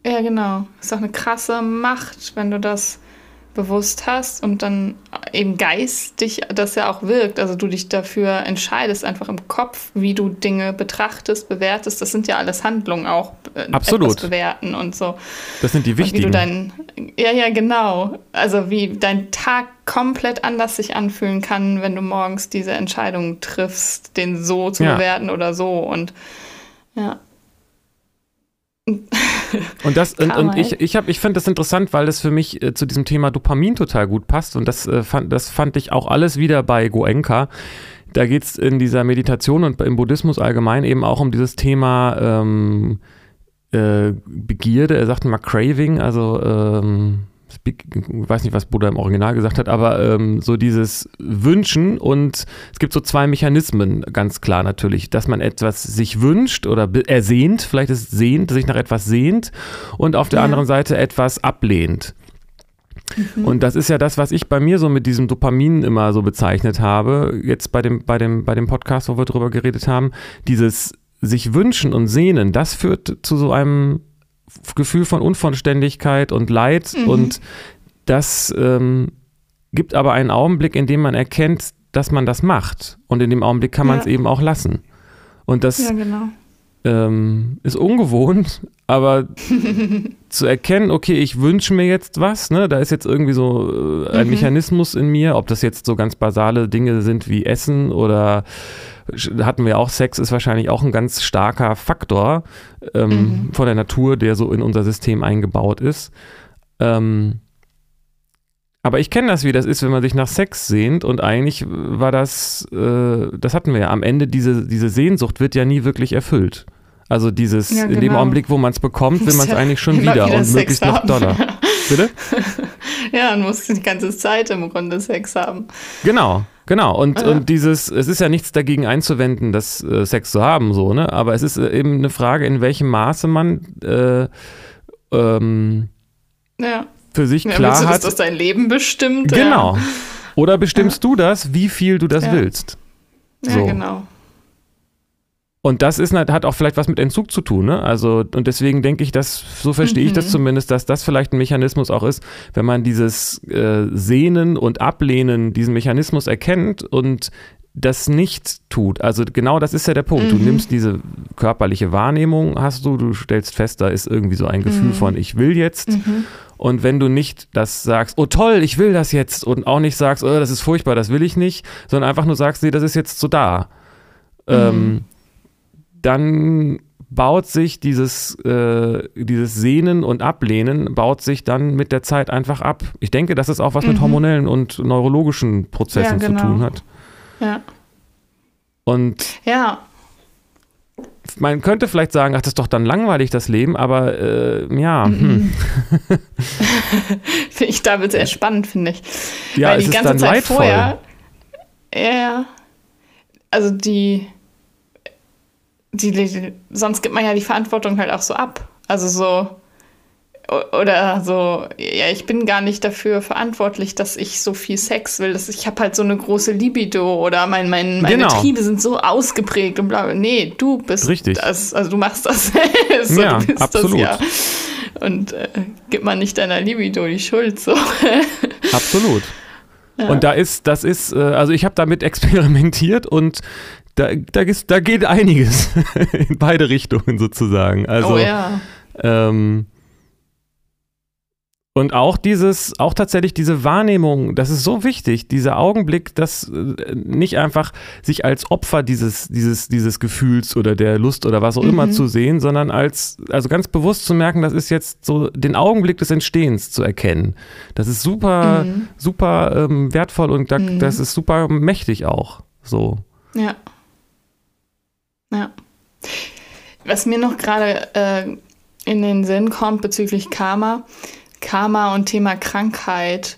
Eine, ja, genau. Das ist auch eine krasse Macht, wenn du das bewusst hast und dann eben geistig das ja auch wirkt. Also du dich dafür entscheidest, einfach im Kopf, wie du Dinge betrachtest, bewertest. Das sind ja alles Handlungen auch. Äh, Absolut. bewerten und so. Das sind die wichtigen. Und wie du dein, ja, ja, genau. Also wie dein Tag komplett anders sich anfühlen kann, wenn du morgens diese Entscheidung triffst, den so zu ja. bewerten oder so. Und ja. Und das und, und ich, ich, ich finde das interessant, weil das für mich äh, zu diesem Thema Dopamin total gut passt. Und das, äh, fand, das fand ich auch alles wieder bei Goenka. Da geht es in dieser Meditation und im Buddhismus allgemein eben auch um dieses Thema ähm, äh, Begierde. Er sagt mal Craving, also ähm, ich weiß nicht, was Buddha im Original gesagt hat, aber ähm, so dieses Wünschen und es gibt so zwei Mechanismen, ganz klar natürlich, dass man etwas sich wünscht oder ersehnt, vielleicht ist es sehnt, sich nach etwas sehnt und auf der ja. anderen Seite etwas ablehnt. Mhm. Und das ist ja das, was ich bei mir so mit diesem Dopamin immer so bezeichnet habe, jetzt bei dem, bei dem, bei dem Podcast, wo wir drüber geredet haben, dieses sich wünschen und sehnen, das führt zu so einem Gefühl von Unvollständigkeit und Leid mhm. und das ähm, gibt aber einen Augenblick, in dem man erkennt, dass man das macht und in dem Augenblick kann man es eben auch lassen. Und das ja, genau. ähm, ist ungewohnt, aber zu erkennen, okay, ich wünsche mir jetzt was, ne, da ist jetzt irgendwie so äh, ein mhm. Mechanismus in mir, ob das jetzt so ganz basale Dinge sind wie Essen oder hatten wir auch, Sex ist wahrscheinlich auch ein ganz starker Faktor ähm, mhm. von der Natur, der so in unser System eingebaut ist. Ähm, aber ich kenne das, wie das ist, wenn man sich nach Sex sehnt und eigentlich war das, äh, das hatten wir ja, am Ende diese, diese Sehnsucht wird ja nie wirklich erfüllt. Also dieses, ja, genau. in dem. Augenblick, wo man es bekommt, will man es eigentlich schon wieder, wieder und Sex möglichst haben. noch doller. Bitte? ja, man muss die ganze Zeit im Grunde Sex haben. Genau, genau. Und, ja. und dieses, es ist ja nichts dagegen einzuwenden, das äh, Sex zu haben, so, ne? Aber es ist äh, eben eine Frage, in welchem Maße man äh, ähm, ja. für sich ja, klar hat. Dass das dein Leben bestimmt. Genau. Oder bestimmst du das, wie viel du das willst? So. Ja, genau. Und das ist, hat auch vielleicht was mit Entzug zu tun. Ne? Also, und deswegen denke ich, dass, so verstehe mhm. ich das mhm. zumindest, dass das vielleicht ein Mechanismus auch ist, wenn man dieses äh, Sehnen und Ablehnen, diesen Mechanismus erkennt und das nicht tut. Also genau das ist ja der Punkt. Mhm. Du nimmst diese körperliche Wahrnehmung, hast du, du stellst fest, da ist irgendwie so ein Gefühl mhm. von, ich will jetzt. Mhm. Und wenn du nicht das sagst, oh toll, ich will das jetzt und auch nicht sagst, oh, das ist furchtbar, das will ich nicht, sondern einfach nur sagst, nee, das ist jetzt so da. Ähm, mhm dann baut sich dieses, äh, dieses Sehnen und Ablehnen, baut sich dann mit der Zeit einfach ab. Ich denke, dass es auch was mhm. mit hormonellen und neurologischen Prozessen ja, genau. zu tun hat. Ja. Und ja. man könnte vielleicht sagen, ach, das ist doch dann langweilig, das Leben, aber äh, ja. Mhm. Hm. finde ich damit sehr spannend, finde ich. Ja, Weil es die ganze ist dann Zeit leidvoll. vorher. Ja, also die, die, die, sonst gibt man ja die Verantwortung halt auch so ab. Also so, oder so, ja, ich bin gar nicht dafür verantwortlich, dass ich so viel Sex will. Das, ich habe halt so eine große Libido oder mein, mein, meine genau. Triebe sind so ausgeprägt und bla. Nee, du bist Richtig. das, also du machst das selbst. Ja, absolut. Das, ja. Und äh, gib mal nicht deiner Libido die Schuld so. Absolut. Ja. Und da ist, das ist, äh, also ich habe damit experimentiert und da, da, da geht einiges in beide Richtungen sozusagen. Also, oh ja. Ähm, und auch dieses, auch tatsächlich diese Wahrnehmung, das ist so wichtig, dieser Augenblick, das äh, nicht einfach sich als Opfer dieses, dieses, dieses Gefühls oder der Lust oder was auch mhm. immer zu sehen, sondern als, also ganz bewusst zu merken, das ist jetzt so den Augenblick des Entstehens zu erkennen. Das ist super, mhm. super ähm, wertvoll und da, mhm. das ist super mächtig auch. So. Ja. Ja. Was mir noch gerade äh, in den Sinn kommt bezüglich Karma, Karma und Thema Krankheit,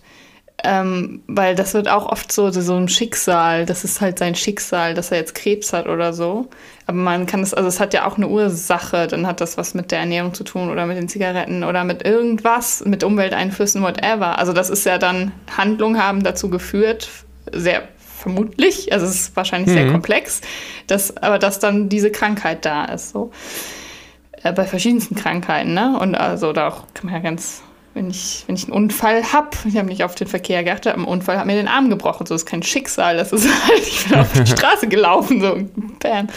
ähm, weil das wird auch oft so, so ein Schicksal, das ist halt sein Schicksal, dass er jetzt Krebs hat oder so. Aber man kann es, also es hat ja auch eine Ursache, dann hat das was mit der Ernährung zu tun oder mit den Zigaretten oder mit irgendwas, mit Umwelteinflüssen, whatever. Also das ist ja dann, Handlungen haben dazu geführt, sehr vermutlich, also es ist wahrscheinlich mhm. sehr komplex, dass, aber dass dann diese Krankheit da ist. So. Äh, bei verschiedensten Krankheiten, ne? Und also da auch kann man ja ganz wenn ich, wenn ich einen Unfall habe, ich habe nicht auf den Verkehr geachtet, ein Unfall hat mir den Arm gebrochen. So ist kein Schicksal, das ist halt, ich bin auf die Straße gelaufen, so bam.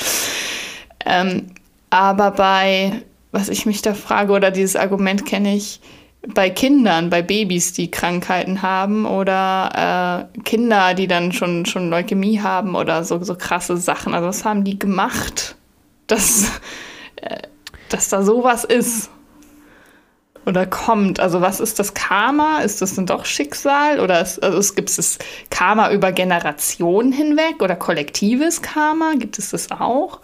Ähm, aber bei, was ich mich da frage, oder dieses Argument kenne ich bei Kindern, bei Babys, die Krankheiten haben oder äh, Kinder, die dann schon, schon Leukämie haben oder so, so krasse Sachen. Also was haben die gemacht, dass, äh, dass da sowas ist? oder kommt? Also was ist das Karma? Ist das denn doch Schicksal? Oder ist, also gibt es Karma über Generationen hinweg oder kollektives Karma? Gibt es das auch?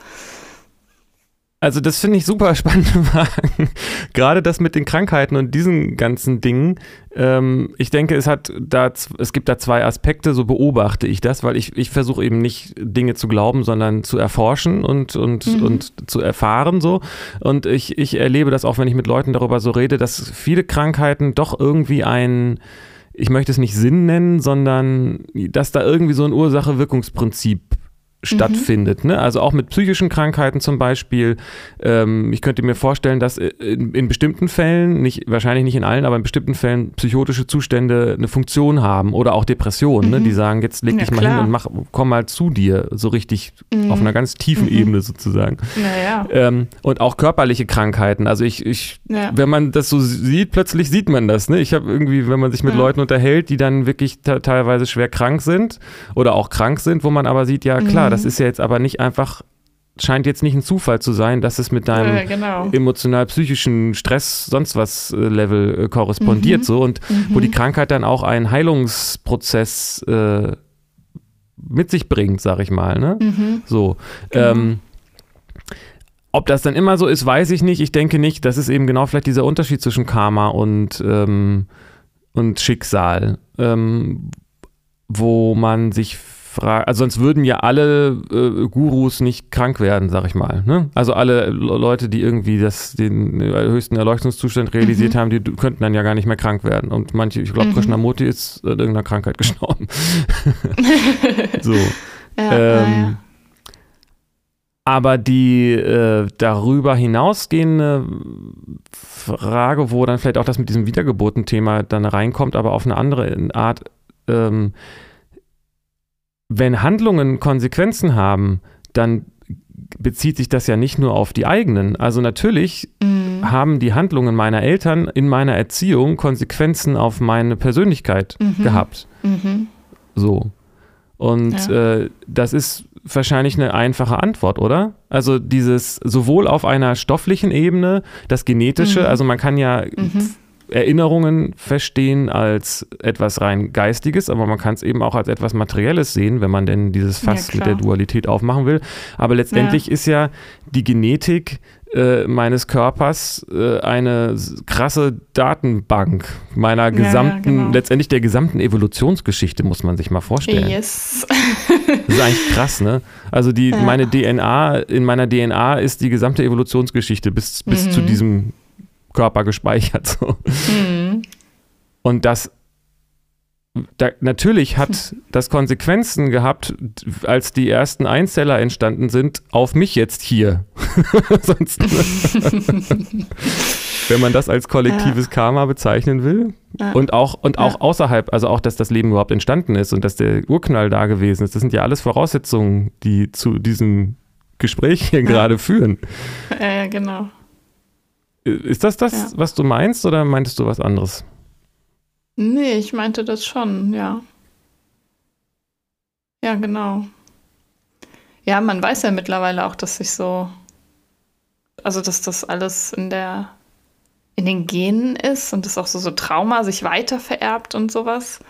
Also das finde ich super spannende Fragen. Gerade das mit den Krankheiten und diesen ganzen Dingen. Ähm, ich denke, es hat da, es gibt da zwei Aspekte, so beobachte ich das, weil ich, ich versuche eben nicht Dinge zu glauben, sondern zu erforschen und, und, mhm. und zu erfahren so. Und ich, ich erlebe das auch, wenn ich mit Leuten darüber so rede, dass viele Krankheiten doch irgendwie ein ich möchte es nicht Sinn nennen, sondern dass da irgendwie so ein Ursache-Wirkungsprinzip stattfindet. Mhm. Ne? Also auch mit psychischen Krankheiten zum Beispiel. Ähm, ich könnte mir vorstellen, dass in, in, bestimmten Fällen, nicht, wahrscheinlich nicht in allen, aber in bestimmten Fällen psychotische Zustände eine Funktion haben oder auch Depressionen, mhm. ne? die sagen, jetzt leg dich ja, mal hin und mach, komm mal zu dir, so richtig mhm. auf einer ganz tiefen mhm. Ebene sozusagen. Ja. Ähm, und auch körperliche Krankheiten. Also ich, ich ja. wenn man das so sieht, plötzlich sieht man das. Ne? Ich habe irgendwie, wenn man sich mit Leuten unterhält, die dann wirklich teilweise schwer krank sind oder auch krank sind, wo man aber sieht, ja klar, das mhm. ist ja jetzt aber nicht einfach, scheint jetzt nicht ein Zufall zu sein, dass es mit deinem ja, genau. emotional-psychischen Stress, sonst was äh, Level äh, korrespondiert mhm. so und mhm. wo die Krankheit dann auch einen Heilungsprozess äh, mit sich bringt, sag ich mal. Ne? Mhm. So. Genau. Ähm, ob das dann immer so ist, weiß ich nicht. Ich denke nicht. Das ist eben genau vielleicht dieser Unterschied zwischen Karma und, ähm, und Schicksal, ähm, wo man sich fragt, also sonst würden ja alle äh, Gurus nicht krank werden, sag ich mal. Ne? Also alle Leute, die irgendwie das, den höchsten Erleuchtungszustand realisiert mhm. haben, die könnten dann ja gar nicht mehr krank werden. Und manche, ich glaube, mhm. Krishnamurti ist an irgendeiner Krankheit gestorben. so. Ja, ähm, ja. Aber die äh, darüber hinausgehende Frage, wo dann vielleicht auch das mit diesem Wiedergeburten-Thema dann reinkommt, aber auf eine andere Art, ähm, wenn Handlungen Konsequenzen haben, dann bezieht sich das ja nicht nur auf die eigenen. Also natürlich mhm. haben die Handlungen meiner Eltern in meiner Erziehung Konsequenzen auf meine Persönlichkeit mhm. gehabt. Mhm. So. Und ja. äh, das ist wahrscheinlich eine einfache Antwort, oder? Also dieses sowohl auf einer stofflichen Ebene, das Genetische, mhm. also man kann ja mhm. Erinnerungen verstehen als etwas rein Geistiges, aber man kann es eben auch als etwas Materielles sehen, wenn man denn dieses Fass ja, mit der Dualität aufmachen will. Aber letztendlich ja. ist ja die Genetik äh, meines Körpers äh, eine krasse Datenbank meiner gesamten, ja, genau. letztendlich der gesamten Evolutionsgeschichte, muss man sich mal vorstellen. Yes. das ist eigentlich krass, ne? Also die, meine DNA, in meiner DNA ist die gesamte Evolutionsgeschichte bis, bis mhm. zu diesem Körper gespeichert. So. Mhm. Und das da, natürlich hat das Konsequenzen gehabt, als die ersten Einzeller entstanden sind, auf mich jetzt hier. Sonst, wenn man das als kollektives ja. Karma bezeichnen will. Ja. Und auch, und auch ja. außerhalb, also auch, dass das Leben überhaupt entstanden ist und dass der Urknall da gewesen ist. Das sind ja alles Voraussetzungen, die zu diesem Gespräch hier gerade führen. Ja, genau. Ist das das, was du meinst, oder meintest du was anderes? Nee, ich meinte das schon, ja. Ja, genau. Ja, man weiß ja mittlerweile auch, dass sich so, also dass das alles in der, in den Genen ist und dass auch so, so Trauma sich weiter vererbt und sowas.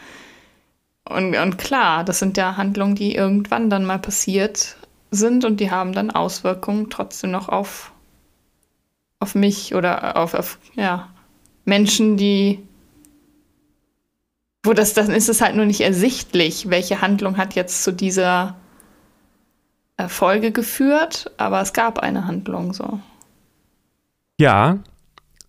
Und, und klar, das sind ja Handlungen, die irgendwann dann mal passiert sind und die haben dann Auswirkungen trotzdem noch auf, auf mich oder auf, auf ja, Menschen, die wo das, dann ist es halt nur nicht ersichtlich, welche Handlung hat jetzt zu dieser Erfolge geführt, aber es gab eine Handlung so. Ja,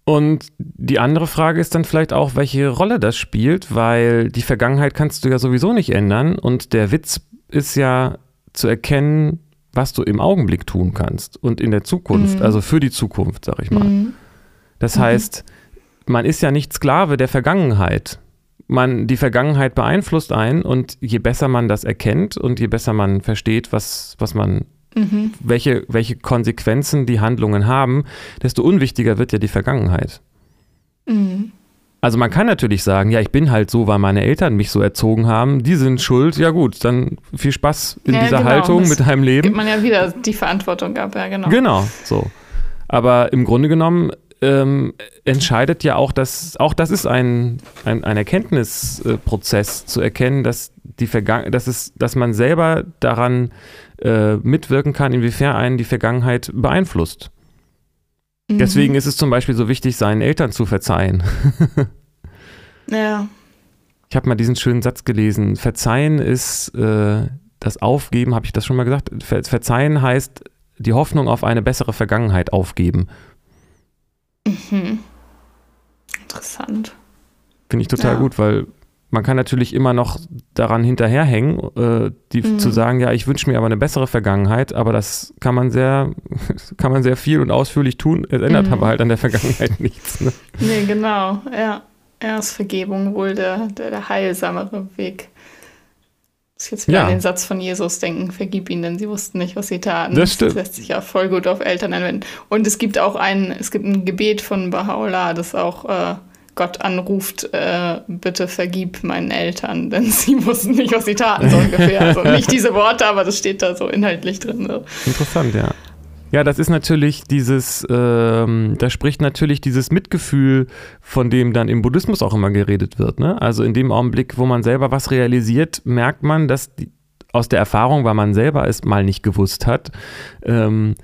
und die andere Frage ist dann vielleicht auch, welche Rolle das spielt, weil die Vergangenheit kannst du ja sowieso nicht ändern und der Witz ist ja zu erkennen, was du im Augenblick tun kannst und in der Zukunft, mhm. also für die Zukunft, sag ich mal. Mhm. Das heißt, man ist ja nicht Sklave der Vergangenheit man die Vergangenheit beeinflusst ein und je besser man das erkennt und je besser man versteht, was, was man, mhm. welche, welche Konsequenzen die Handlungen haben, desto unwichtiger wird ja die Vergangenheit. Mhm. Also man kann natürlich sagen, ja, ich bin halt so, weil meine Eltern mich so erzogen haben, die sind schuld, ja gut, dann viel Spaß in ja, dieser genau. Haltung das mit deinem Leben. Gibt man ja wieder die Verantwortung ab, ja genau. Genau, so. Aber im Grunde genommen ähm, entscheidet ja auch, dass auch das ist ein, ein, ein Erkenntnisprozess zu erkennen, dass die Vergangen dass es, dass man selber daran äh, mitwirken kann, inwiefern einen die Vergangenheit beeinflusst. Mhm. Deswegen ist es zum Beispiel so wichtig, seinen Eltern zu verzeihen. ja. Ich habe mal diesen schönen Satz gelesen. Verzeihen ist äh, das Aufgeben, habe ich das schon mal gesagt? Ver Verzeihen heißt die Hoffnung auf eine bessere Vergangenheit aufgeben. Mhm. Interessant. Finde ich total ja. gut, weil man kann natürlich immer noch daran hinterherhängen, äh, die, mhm. zu sagen, ja, ich wünsche mir aber eine bessere Vergangenheit, aber das kann man sehr, kann man sehr viel und ausführlich tun. Es ändert mhm. aber halt an der Vergangenheit nichts. Ne? Nee, genau, ja. Ja, ist Vergebung wohl der, der, der heilsamere Weg. Ich jetzt wieder ja. an den Satz von Jesus denken, vergib ihnen, denn sie wussten nicht, was sie taten. Das, das lässt sich ja voll gut auf Eltern anwenden. Und es gibt auch ein, es gibt ein Gebet von Baha'u'llah, das auch äh, Gott anruft, äh, bitte vergib meinen Eltern, denn sie wussten nicht, was sie taten, so ungefähr. Also nicht diese Worte, aber das steht da so inhaltlich drin. So. Interessant, ja. Ja, das ist natürlich dieses, ähm, da spricht natürlich dieses Mitgefühl, von dem dann im Buddhismus auch immer geredet wird. Ne? Also in dem Augenblick, wo man selber was realisiert, merkt man, dass die, aus der Erfahrung, weil man selber es mal nicht gewusst hat, ähm,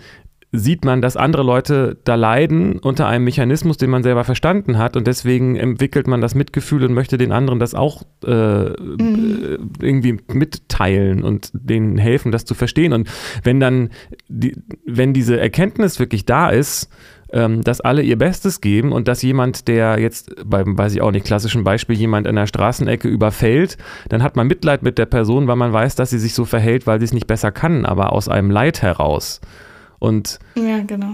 sieht man, dass andere Leute da leiden unter einem Mechanismus, den man selber verstanden hat und deswegen entwickelt man das Mitgefühl und möchte den anderen das auch äh, mhm. irgendwie mitteilen und denen helfen, das zu verstehen. Und wenn dann, die, wenn diese Erkenntnis wirklich da ist, ähm, dass alle ihr Bestes geben und dass jemand, der jetzt beim, weiß ich auch nicht, klassischen Beispiel, jemand in der Straßenecke überfällt, dann hat man Mitleid mit der Person, weil man weiß, dass sie sich so verhält, weil sie es nicht besser kann, aber aus einem Leid heraus. Und ja, genau.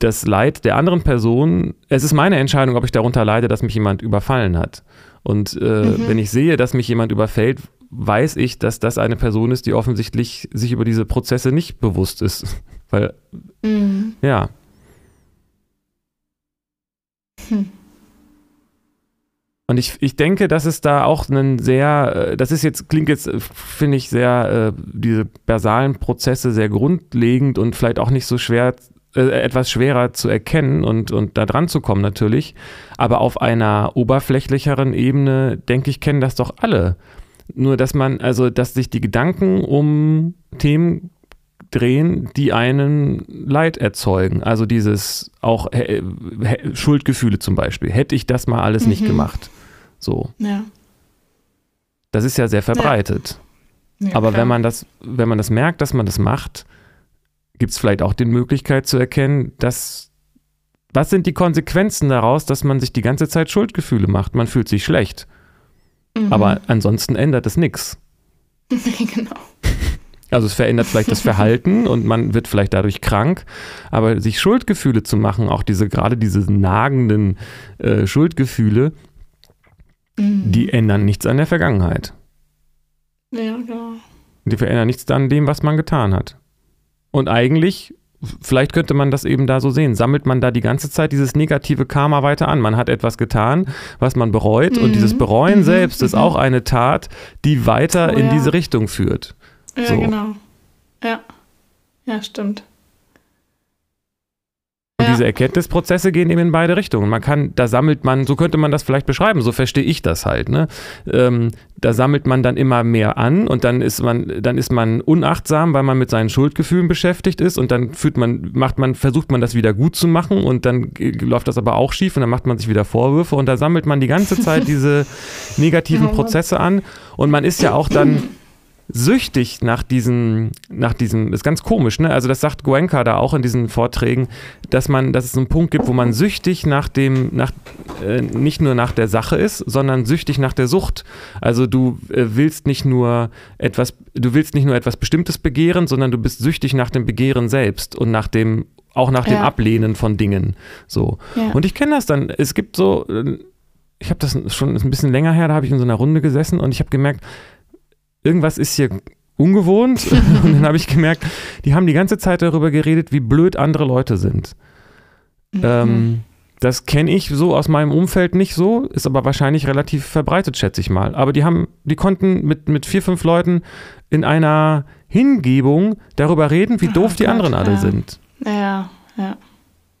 das Leid der anderen Person, es ist meine Entscheidung, ob ich darunter leide, dass mich jemand überfallen hat. Und äh, mhm. wenn ich sehe, dass mich jemand überfällt, weiß ich, dass das eine Person ist, die offensichtlich sich über diese Prozesse nicht bewusst ist. Weil, mhm. ja. Hm. Und ich, ich denke, dass es da auch einen sehr, äh, das ist jetzt, klingt jetzt, äh, finde ich, sehr, äh, diese basalen Prozesse sehr grundlegend und vielleicht auch nicht so schwer, etwas schwerer zu erkennen und, und da dran zu kommen natürlich. Aber auf einer oberflächlicheren Ebene, denke ich, kennen das doch alle. Nur, dass man, also, dass sich die Gedanken um Themen drehen, die einen Leid erzeugen. Also dieses auch Schuldgefühle zum Beispiel. Hätte ich das mal alles mhm. nicht gemacht. So. Ja. Das ist ja sehr verbreitet. Ja. Ja, Aber wenn man das, wenn man das merkt, dass man das macht, gibt es vielleicht auch die Möglichkeit zu erkennen, dass was sind die Konsequenzen daraus, dass man sich die ganze Zeit Schuldgefühle macht? Man fühlt sich schlecht. Mhm. Aber ansonsten ändert es nichts. genau. Also es verändert vielleicht das Verhalten und man wird vielleicht dadurch krank, aber sich Schuldgefühle zu machen, auch diese gerade diese nagenden äh, Schuldgefühle, mhm. die ändern nichts an der Vergangenheit. Ja, genau. Die verändern nichts an dem, was man getan hat. Und eigentlich, vielleicht könnte man das eben da so sehen, sammelt man da die ganze Zeit dieses negative Karma weiter an. Man hat etwas getan, was man bereut mhm. und dieses Bereuen mhm. selbst ist mhm. auch eine Tat, die weiter oh, in ja. diese Richtung führt. Ja, so. genau. Ja. Ja, stimmt. Ja. diese Erkenntnisprozesse gehen eben in beide Richtungen. Man kann, da sammelt man, so könnte man das vielleicht beschreiben, so verstehe ich das halt. Ne? Ähm, da sammelt man dann immer mehr an und dann ist man, dann ist man unachtsam, weil man mit seinen Schuldgefühlen beschäftigt ist und dann fühlt man, macht man, versucht man das wieder gut zu machen und dann läuft das aber auch schief und dann macht man sich wieder Vorwürfe und da sammelt man die ganze Zeit diese negativen Prozesse an und man ist ja auch dann süchtig nach diesem, nach diesem, ist ganz komisch, ne? Also das sagt Goenka da auch in diesen Vorträgen, dass man, dass es einen Punkt gibt, wo man süchtig nach dem, nach, äh, nicht nur nach der Sache ist, sondern süchtig nach der Sucht. Also du äh, willst nicht nur etwas, du willst nicht nur etwas Bestimmtes begehren, sondern du bist süchtig nach dem Begehren selbst und nach dem, auch nach dem ja. Ablehnen von Dingen. So. Ja. Und ich kenne das dann, es gibt so, äh, ich habe das schon ein bisschen länger her, da habe ich in so einer Runde gesessen und ich habe gemerkt, irgendwas ist hier ungewohnt. und dann habe ich gemerkt, die haben die ganze Zeit darüber geredet, wie blöd andere Leute sind. Mhm. Ähm, das kenne ich so aus meinem Umfeld nicht so, ist aber wahrscheinlich relativ verbreitet, schätze ich mal. Aber die haben, die konnten mit, mit vier, fünf Leuten in einer Hingebung darüber reden, wie doof oh, die Gott, anderen alle ja. sind. Ja, ja.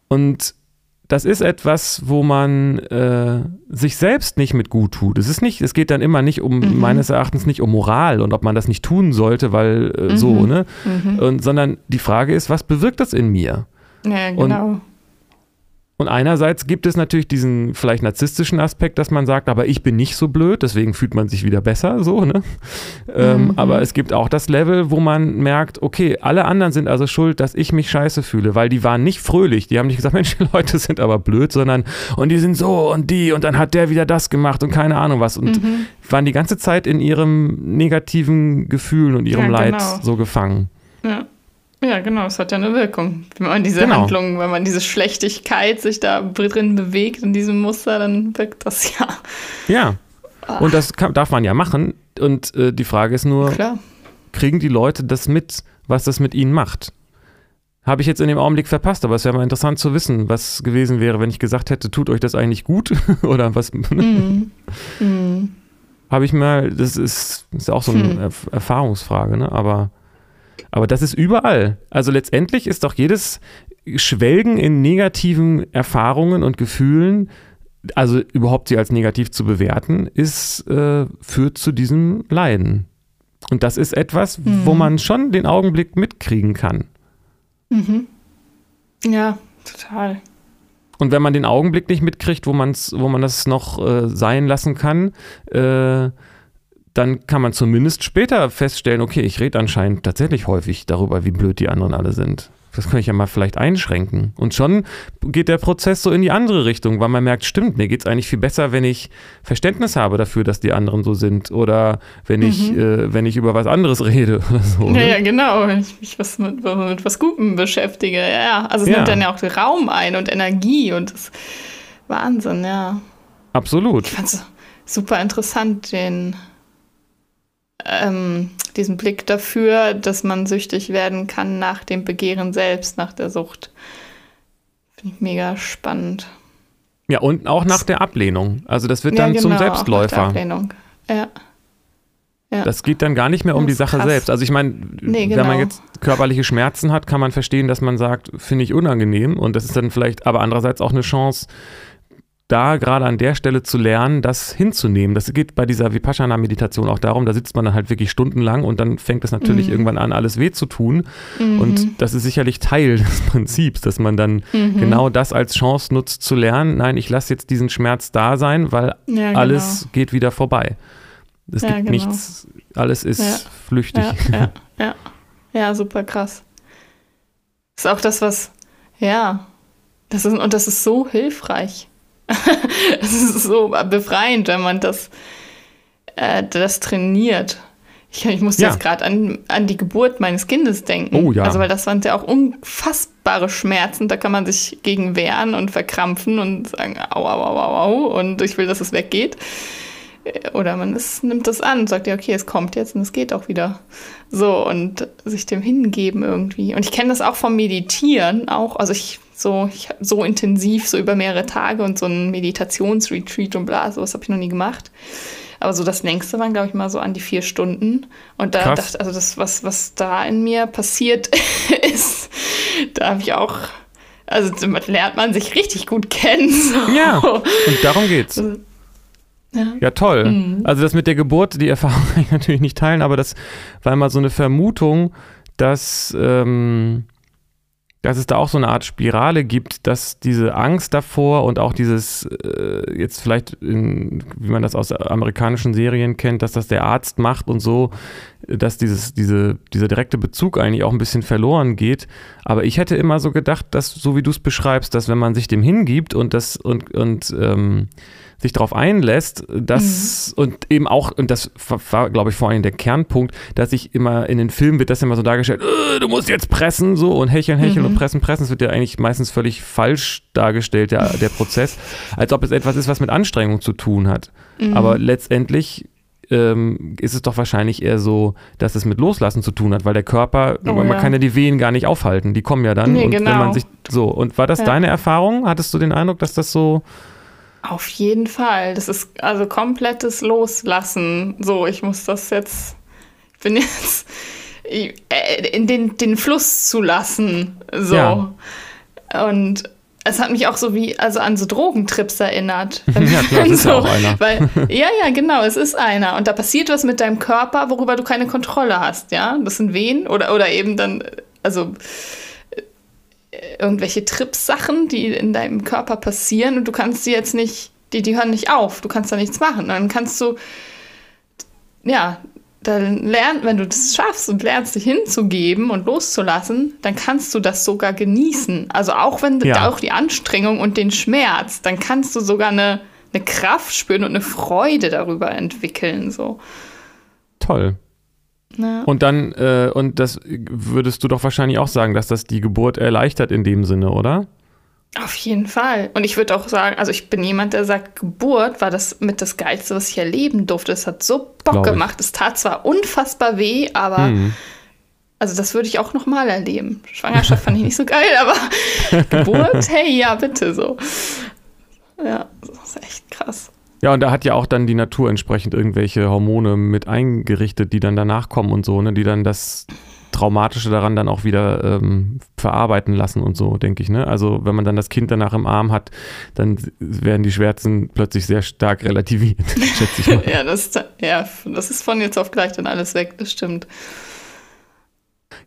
Und das ist etwas, wo man äh, sich selbst nicht mit gut tut. Es ist nicht, es geht dann immer nicht um, mhm. meines Erachtens nicht um Moral und ob man das nicht tun sollte, weil äh, mhm. so, ne? Mhm. Und, sondern die Frage ist, was bewirkt das in mir? Ja, genau. Und und einerseits gibt es natürlich diesen vielleicht narzisstischen Aspekt, dass man sagt, aber ich bin nicht so blöd, deswegen fühlt man sich wieder besser, so, ne? Ähm, mhm. aber es gibt auch das Level, wo man merkt, okay, alle anderen sind also schuld, dass ich mich scheiße fühle, weil die waren nicht fröhlich. Die haben nicht gesagt, Mensch, die Leute sind aber blöd, sondern und die sind so und die und dann hat der wieder das gemacht und keine Ahnung was. Und mhm. waren die ganze Zeit in ihrem negativen Gefühlen und ihrem ja, Leid genau. so gefangen. Ja. Ja, genau, es hat ja eine Wirkung. Wenn man diese genau. Handlung, wenn man diese Schlechtigkeit sich da drin bewegt, in diesem Muster, dann wirkt das ja. Ja. Ach. Und das kann, darf man ja machen. Und äh, die Frage ist nur, Klar. kriegen die Leute das mit, was das mit ihnen macht? Habe ich jetzt in dem Augenblick verpasst, aber es wäre mal interessant zu wissen, was gewesen wäre, wenn ich gesagt hätte, tut euch das eigentlich gut? Oder was? Mm. mm. Habe ich mal, das ist, ist auch so eine hm. Erfahrungsfrage, ne? Aber aber das ist überall. Also letztendlich ist doch jedes Schwelgen in negativen Erfahrungen und Gefühlen, also überhaupt sie als negativ zu bewerten, ist, äh, führt zu diesem Leiden. Und das ist etwas, mhm. wo man schon den Augenblick mitkriegen kann. Mhm. Ja, total. Und wenn man den Augenblick nicht mitkriegt, wo, man's, wo man das noch äh, sein lassen kann, äh, dann kann man zumindest später feststellen, okay, ich rede anscheinend tatsächlich häufig darüber, wie blöd die anderen alle sind. Das kann ich ja mal vielleicht einschränken. Und schon geht der Prozess so in die andere Richtung, weil man merkt, stimmt, mir geht es eigentlich viel besser, wenn ich Verständnis habe dafür, dass die anderen so sind. Oder wenn mhm. ich, äh, wenn ich über was anderes rede oder so. Ja, ja genau. Wenn ich mich was mit, mit was Gutem beschäftige. Ja, also es ja. nimmt dann ja auch Raum ein und Energie und das ist Wahnsinn, ja. Absolut. Ich fand es super interessant, den ähm, diesen Blick dafür, dass man süchtig werden kann nach dem Begehren selbst, nach der Sucht. Finde ich mega spannend. Ja, und auch nach der Ablehnung. Also das wird ja, dann genau, zum Selbstläufer. Auch nach der Ablehnung. Ja. Ja. Das geht dann gar nicht mehr um die Sache krass. selbst. Also ich meine, nee, genau. wenn man genau. jetzt körperliche Schmerzen hat, kann man verstehen, dass man sagt, finde ich unangenehm und das ist dann vielleicht, aber andererseits auch eine Chance, da gerade an der Stelle zu lernen, das hinzunehmen. Das geht bei dieser Vipassana-Meditation auch darum, da sitzt man dann halt wirklich stundenlang und dann fängt es natürlich mhm. irgendwann an, alles weh zu tun. Mhm. Und das ist sicherlich Teil des Prinzips, dass man dann mhm. genau das als Chance nutzt zu lernen. Nein, ich lasse jetzt diesen Schmerz da sein, weil ja, genau. alles geht wieder vorbei. Es ja, gibt genau. nichts, alles ist ja. flüchtig. Ja, ja, ja, super krass. Das ist auch das, was, ja, das ist, und das ist so hilfreich. es ist so befreiend, wenn man das, äh, das trainiert. Ich, ich musste ja. jetzt gerade an, an die Geburt meines Kindes denken. Oh ja. Also, weil das waren ja auch unfassbare Schmerzen. Da kann man sich gegen wehren und verkrampfen und sagen, au, au, au, au, au, und ich will, dass es weggeht. Oder man ist, nimmt das an und sagt, ja, okay, es kommt jetzt und es geht auch wieder. So, und sich dem hingeben irgendwie. Und ich kenne das auch vom Meditieren auch. Also ich so, ich, so intensiv, so über mehrere Tage und so ein Meditationsretreat und bla, sowas habe ich noch nie gemacht. Aber so das längste waren, glaube ich, mal so an die vier Stunden. Und da Krass. dachte also das, was, was da in mir passiert ist, da habe ich auch, also lernt man sich richtig gut kennen. So. Ja, und darum geht's. Ja. ja, toll. Mhm. Also das mit der Geburt, die Erfahrung kann ich natürlich nicht teilen, aber das war immer so eine Vermutung, dass ähm, dass es da auch so eine Art Spirale gibt, dass diese Angst davor und auch dieses, äh, jetzt vielleicht, in, wie man das aus amerikanischen Serien kennt, dass das der Arzt macht und so, dass dieses, diese, dieser direkte Bezug eigentlich auch ein bisschen verloren geht. Aber ich hätte immer so gedacht, dass, so wie du es beschreibst, dass wenn man sich dem hingibt und das und, und ähm, sich darauf einlässt, dass mhm. und eben auch, und das war, glaube ich, vor allem der Kernpunkt, dass ich immer in den Filmen wird das immer so dargestellt, äh, du musst jetzt pressen, so und hecheln, hecheln mhm. und pressen, pressen. Das wird ja eigentlich meistens völlig falsch dargestellt, der, der Prozess, als ob es etwas ist, was mit Anstrengung zu tun hat. Mhm. Aber letztendlich ähm, ist es doch wahrscheinlich eher so, dass es mit Loslassen zu tun hat, weil der Körper, oh, man ja. kann ja die Wehen gar nicht aufhalten, die kommen ja dann. Nee, und genau. wenn man sich so, und war das ja. deine Erfahrung? Hattest du den Eindruck, dass das so auf jeden Fall. Das ist also komplettes Loslassen. So, ich muss das jetzt. Ich bin jetzt äh, in den, den Fluss zu lassen. So. Ja. Und es hat mich auch so wie, also an so Drogentrips erinnert. ja, klar, das ist so, ja auch einer. Weil, ja, ja, genau, es ist einer. Und da passiert was mit deinem Körper, worüber du keine Kontrolle hast, ja. Das sind Wehen oder, oder eben dann, also irgendwelche Trips-Sachen, die in deinem Körper passieren und du kannst sie jetzt nicht, die, die hören nicht auf, du kannst da nichts machen. Dann kannst du, ja, dann lernt, wenn du das schaffst und lernst, dich hinzugeben und loszulassen, dann kannst du das sogar genießen. Also auch wenn ja. auch die Anstrengung und den Schmerz, dann kannst du sogar eine, eine Kraft spüren und eine Freude darüber entwickeln. So. Toll. Ja. Und dann, äh, und das würdest du doch wahrscheinlich auch sagen, dass das die Geburt erleichtert in dem Sinne, oder? Auf jeden Fall. Und ich würde auch sagen, also ich bin jemand, der sagt, Geburt war das mit das Geilste, was ich erleben durfte. Es hat so Bock gemacht. Es tat zwar unfassbar weh, aber mhm. also das würde ich auch nochmal erleben. Schwangerschaft fand ich nicht so geil, aber Geburt, hey, ja, bitte so. Ja, das ist echt krass. Ja, und da hat ja auch dann die Natur entsprechend irgendwelche Hormone mit eingerichtet, die dann danach kommen und so, ne, die dann das Traumatische daran dann auch wieder ähm, verarbeiten lassen und so, denke ich. Ne? Also wenn man dann das Kind danach im Arm hat, dann werden die Schmerzen plötzlich sehr stark relativiert, schätze ich mal. ja, das, ja, das ist von jetzt auf gleich dann alles weg, das stimmt.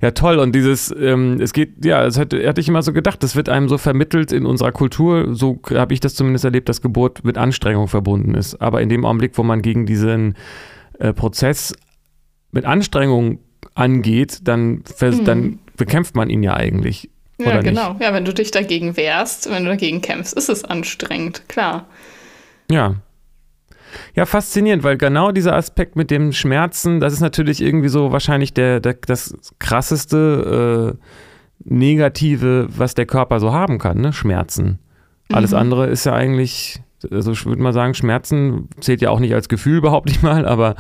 Ja, toll. Und dieses, ähm, es geht, ja, das hatte, hatte ich immer so gedacht, das wird einem so vermittelt in unserer Kultur, so habe ich das zumindest erlebt, dass Geburt mit Anstrengung verbunden ist. Aber in dem Augenblick, wo man gegen diesen äh, Prozess mit Anstrengung angeht, dann, mhm. dann bekämpft man ihn ja eigentlich. Ja, genau. Nicht? Ja, wenn du dich dagegen wehrst, wenn du dagegen kämpfst, ist es anstrengend, klar. Ja. Ja, faszinierend, weil genau dieser Aspekt mit dem Schmerzen, das ist natürlich irgendwie so wahrscheinlich der, der das krasseste äh, Negative, was der Körper so haben kann, ne? Schmerzen. Alles mhm. andere ist ja eigentlich, also ich würde mal sagen, Schmerzen zählt ja auch nicht als Gefühl, überhaupt nicht mal, aber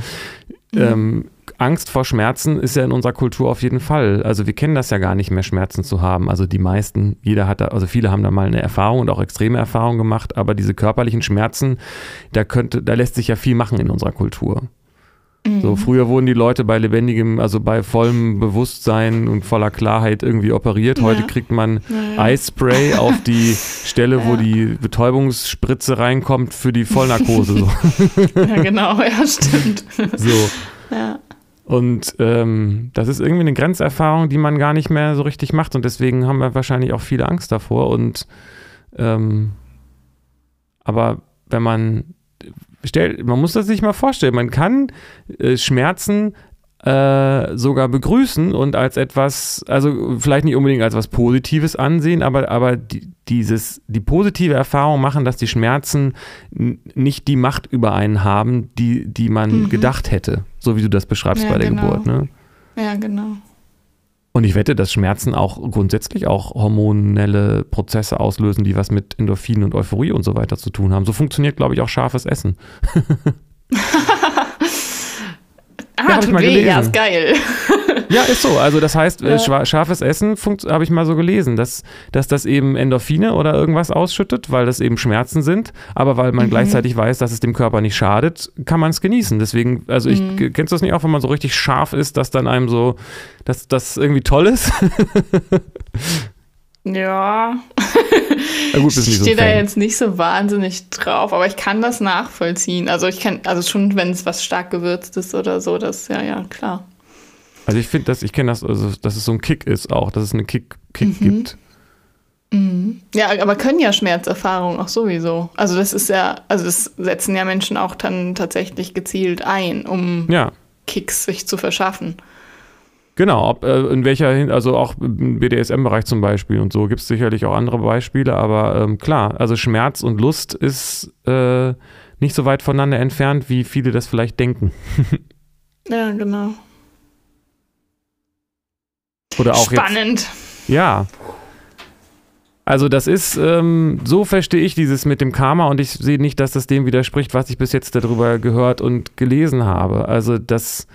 mhm. Angst vor Schmerzen ist ja in unserer Kultur auf jeden Fall. Also wir kennen das ja gar nicht mehr, Schmerzen zu haben. Also die meisten, jeder hat da, also viele haben da mal eine Erfahrung und auch extreme Erfahrungen gemacht, aber diese körperlichen Schmerzen, da könnte, da lässt sich ja viel machen in unserer Kultur. So, früher wurden die Leute bei lebendigem, also bei vollem Bewusstsein und voller Klarheit irgendwie operiert. Heute Ja. kriegt man Naja. Eispray auf die Stelle, wo Ja. die Betäubungsspritze reinkommt für die Vollnarkose. So. Ja, genau, ja, stimmt. so. Ja. Und ähm, das ist irgendwie eine Grenzerfahrung, die man gar nicht mehr so richtig macht. Und deswegen haben wir wahrscheinlich auch viele Angst davor. Und ähm, aber wenn man stellt, man muss das sich mal vorstellen, man kann äh, Schmerzen äh, sogar begrüßen und als etwas, also vielleicht nicht unbedingt als was Positives ansehen, aber, aber die, dieses, die positive Erfahrung machen, dass die Schmerzen nicht die Macht über einen haben, die, die man Mhm. gedacht hätte, so wie du das beschreibst Ja, bei der genau. Geburt. Ne? ja, genau. Und ich wette, dass Schmerzen auch grundsätzlich auch hormonelle Prozesse auslösen, die was mit Endorphinen und Euphorie und so weiter zu tun haben. So funktioniert, glaube ich, auch scharfes Essen. Ah, ich tut mal weh, ja, gelesen. ist geil. Ja, ist so. Also das heißt, äh, Ja. scharfes Essen habe ich mal so gelesen, dass, dass das eben Endorphine oder irgendwas ausschüttet, weil das eben Schmerzen sind. Aber weil man Mhm. gleichzeitig weiß, dass es dem Körper nicht schadet, kann man es genießen. Deswegen, also ich Mhm. kennst du das nicht auch, wenn man so richtig scharf ist, dass dann einem so, dass das irgendwie toll ist? Ja, Na gut, ich nicht so stehe da jetzt nicht so wahnsinnig drauf, aber ich kann das nachvollziehen. Also ich kann, also schon, wenn es was stark gewürzt ist oder so, das, ja, ja, klar. Also ich finde das, ich kenne das, also dass es so ein Kick ist auch, dass es einen Kick, Kick Mhm. gibt. Mhm. Ja, aber können ja Schmerzerfahrungen auch sowieso. Also das ist ja, also das setzen ja Menschen auch dann tatsächlich gezielt ein, um Ja. Kicks sich zu verschaffen. Genau, ob, äh, in welcher, also auch im BDSM-Bereich zum Beispiel und so gibt es sicherlich auch andere Beispiele, aber ähm, klar, also Schmerz und Lust ist äh, nicht so weit voneinander entfernt, wie viele das vielleicht denken. Ja, genau. Oder auch jetzt, Spannend. ja. Also das ist, ähm, so verstehe ich dieses mit dem Karma und ich sehe nicht, dass das dem widerspricht, was ich bis jetzt darüber gehört und gelesen habe. Also dass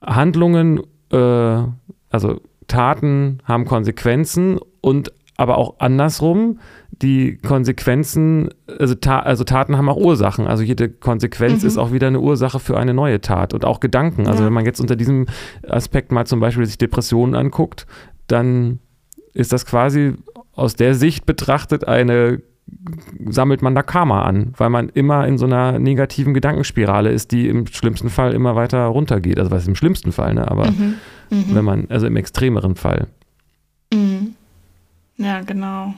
Handlungen, äh, also Taten haben Konsequenzen und aber auch andersrum, die Konsequenzen, also, Ta also Taten haben auch Ursachen. Also jede Konsequenz Mhm. ist auch wieder eine Ursache für eine neue Tat und auch Gedanken. Also Ja. wenn man jetzt unter diesem Aspekt mal zum Beispiel sich Depressionen anguckt, dann ist das quasi aus der Sicht betrachtet eine sammelt man da Karma an, weil man immer in so einer negativen Gedankenspirale ist, die im schlimmsten Fall immer weiter runtergeht. Also was ist im schlimmsten Fall, ne? Aber Mhm. Mhm. wenn man, also im extremeren Fall. Mhm. Ja, genau.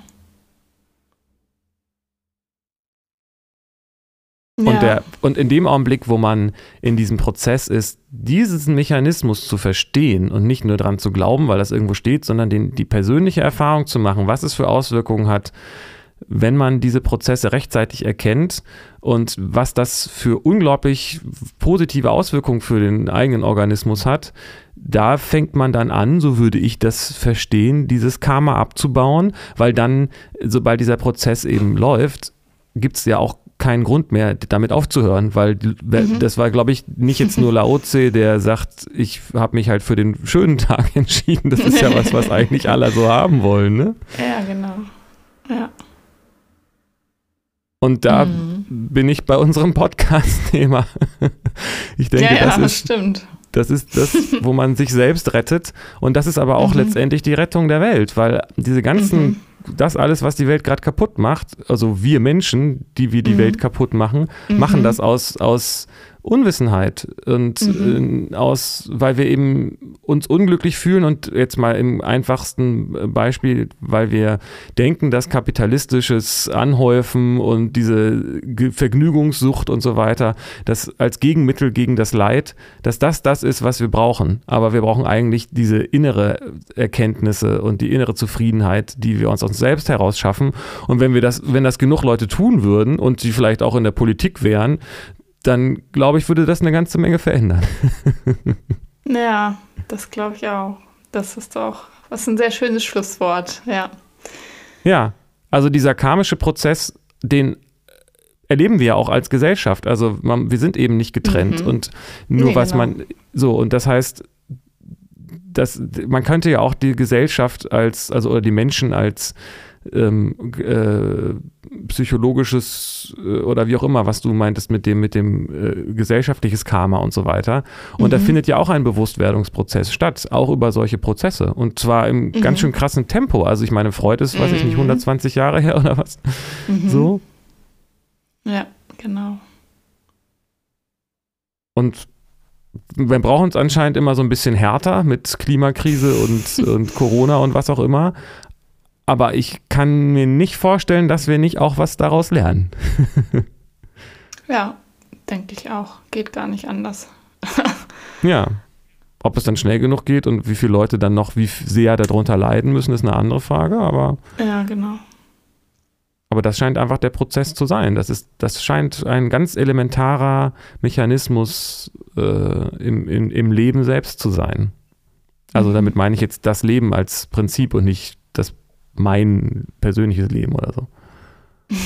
Und, ja. der, und in dem Augenblick, wo man in diesem Prozess ist, diesen Mechanismus zu verstehen und nicht nur dran zu glauben, weil das irgendwo steht, sondern den, die persönliche Erfahrung zu machen, was es für Auswirkungen hat, wenn man diese Prozesse rechtzeitig erkennt und was das für unglaublich positive Auswirkungen für den eigenen Organismus hat, da fängt man dann an, so würde ich das verstehen, dieses Karma abzubauen, weil dann, sobald dieser Prozess eben läuft, gibt es ja auch keinen Grund mehr, damit aufzuhören, weil Mhm. das war, glaube ich, nicht jetzt nur Laoze, der sagt, ich habe mich halt für den schönen Tag entschieden. Das ist ja was, was eigentlich alle so haben wollen. Ne? ja, genau. Ja. Und da Mhm. bin ich bei unserem Podcast-Thema. Ich denke, ja, ja, das, ist, stimmt. das ist das, wo man sich selbst rettet. Und das ist aber auch Mhm. letztendlich die Rettung der Welt, weil diese ganzen, Mhm. das alles, was die Welt gerade kaputt macht, also wir Menschen, die wir die Mhm. Welt kaputt machen, machen Mhm. das aus, aus Unwissenheit und Mhm. äh, aus, weil wir eben uns unglücklich fühlen und jetzt mal im einfachsten äh, Beispiel, weil wir denken, dass kapitalistisches Anhäufen und diese Vergnügungssucht und so weiter, das als Gegenmittel gegen das Leid, dass das das ist, was wir brauchen. Aber wir brauchen eigentlich diese innere Erkenntnisse und die innere Zufriedenheit, die wir uns aus uns selbst heraus schaffen. Und wenn wir das, wenn das genug Leute tun würden und die vielleicht auch in der Politik wären, dann glaube ich, würde das eine ganze Menge verändern. Ja, das glaube ich auch. Das ist doch, was ist ein sehr schönes Schlusswort, ja. Ja, also dieser karmische Prozess, den erleben wir ja auch als Gesellschaft. Also man, wir sind eben nicht getrennt Mhm. und nur Nee, was genau. man so und das heißt, dass man könnte ja auch die Gesellschaft als also oder die Menschen als ähm, äh, psychologisches äh, oder wie auch immer, was du meintest mit dem, mit dem äh, gesellschaftliches Karma und so weiter. Und mhm. da findet ja auch ein Bewusstwerdungsprozess statt, auch über solche Prozesse. Und zwar im mhm. ganz schön krassen Tempo. Also ich meine, Freud ist, weiß ich nicht, 120 mhm. Jahre her oder was? Mhm. So. Ja, genau. Und wir brauchen es anscheinend immer so ein bisschen härter mit Klimakrise und, und Corona und was auch immer. Aber ich kann mir nicht vorstellen, dass wir nicht auch was daraus lernen. ja, denke ich auch. Geht gar nicht anders. ja. Ob es dann schnell genug geht und wie viele Leute dann noch wie sehr darunter leiden müssen, ist eine andere Frage, aber. Ja, genau. Aber das scheint einfach der Prozess zu sein. Das, ist, das scheint ein ganz elementarer Mechanismus äh, im, in, im Leben selbst zu sein. Also mhm. damit meine ich jetzt das Leben als Prinzip und nicht mein persönliches Leben oder so.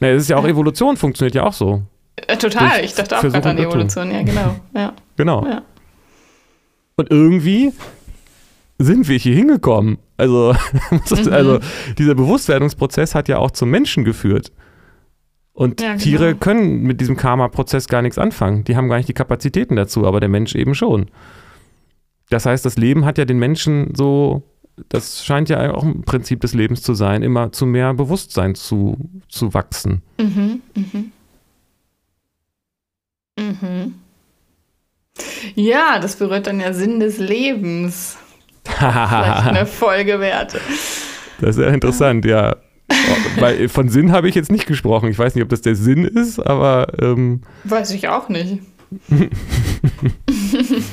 Na, es ist ja auch Evolution, funktioniert ja auch so. Äh, total, Durch ich dachte auch gerade an Evolution, ja, genau. Ja. Genau. Ja. Und irgendwie sind wir hier hingekommen. Also, mhm. also dieser Bewusstwerdungsprozess hat ja auch zum Menschen geführt. Und ja, genau. Tiere können mit diesem Karma-Prozess gar nichts anfangen. Die haben gar nicht die Kapazitäten dazu, aber der Mensch eben schon. Das heißt, das Leben hat ja den Menschen so, das scheint ja auch ein Prinzip des Lebens zu sein, immer zu mehr Bewusstsein zu, zu wachsen. Mhm, mhm. Mhm. Ja, das berührt dann ja Sinn des Lebens. Vielleicht eine Folge wert. Das ist ja interessant, ja. Weil von Sinn habe ich jetzt nicht gesprochen. Ich weiß nicht, ob das der Sinn ist, aber. Ähm weiß ich auch nicht.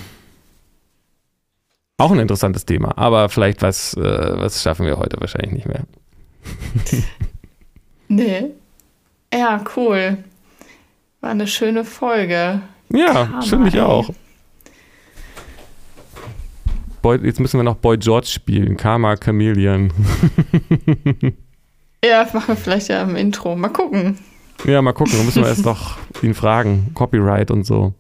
auch ein interessantes Thema, aber vielleicht was, äh, was schaffen wir heute wahrscheinlich nicht mehr. nee. Ja, cool. War eine schöne Folge. Ja, finde ich auch. Boy, jetzt müssen wir noch Boy George spielen. Karma Chameleon. ja, machen wir vielleicht ja im Intro. Mal gucken. Ja, mal gucken. Da müssen wir erst noch ihn fragen. Copyright und so.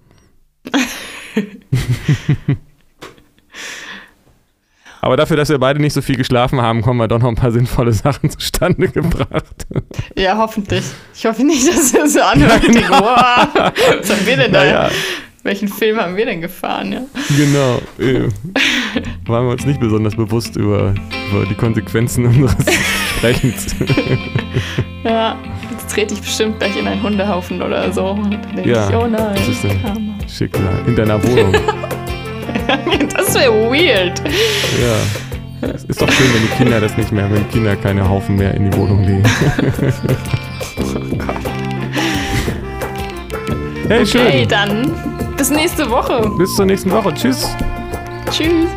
Aber dafür, dass wir beide nicht so viel geschlafen haben, haben wir doch noch ein paar sinnvolle Sachen zustande gebracht. Ja, hoffentlich. Ich hoffe nicht, dass wir so anhören. Ja, genau. was haben wir denn da? Welchen Film haben wir denn gefahren, ja? Genau. Äh, waren wir uns nicht besonders bewusst über, über die Konsequenzen unseres Sprechens. ja, jetzt trete ich bestimmt gleich in einen Hundehaufen oder so. Und dann ja, ich, oh nein, das ist ein Schicksal. In deiner Wohnung. das wäre weird. Ja. Es ist doch schön, wenn die Kinder das nicht mehr, wenn Kinder keine Haufen mehr in die Wohnung legen. oh Gott. Hey, okay, schön. dann bis nächste Woche. Bis zur nächsten Woche. Tschüss. Tschüss.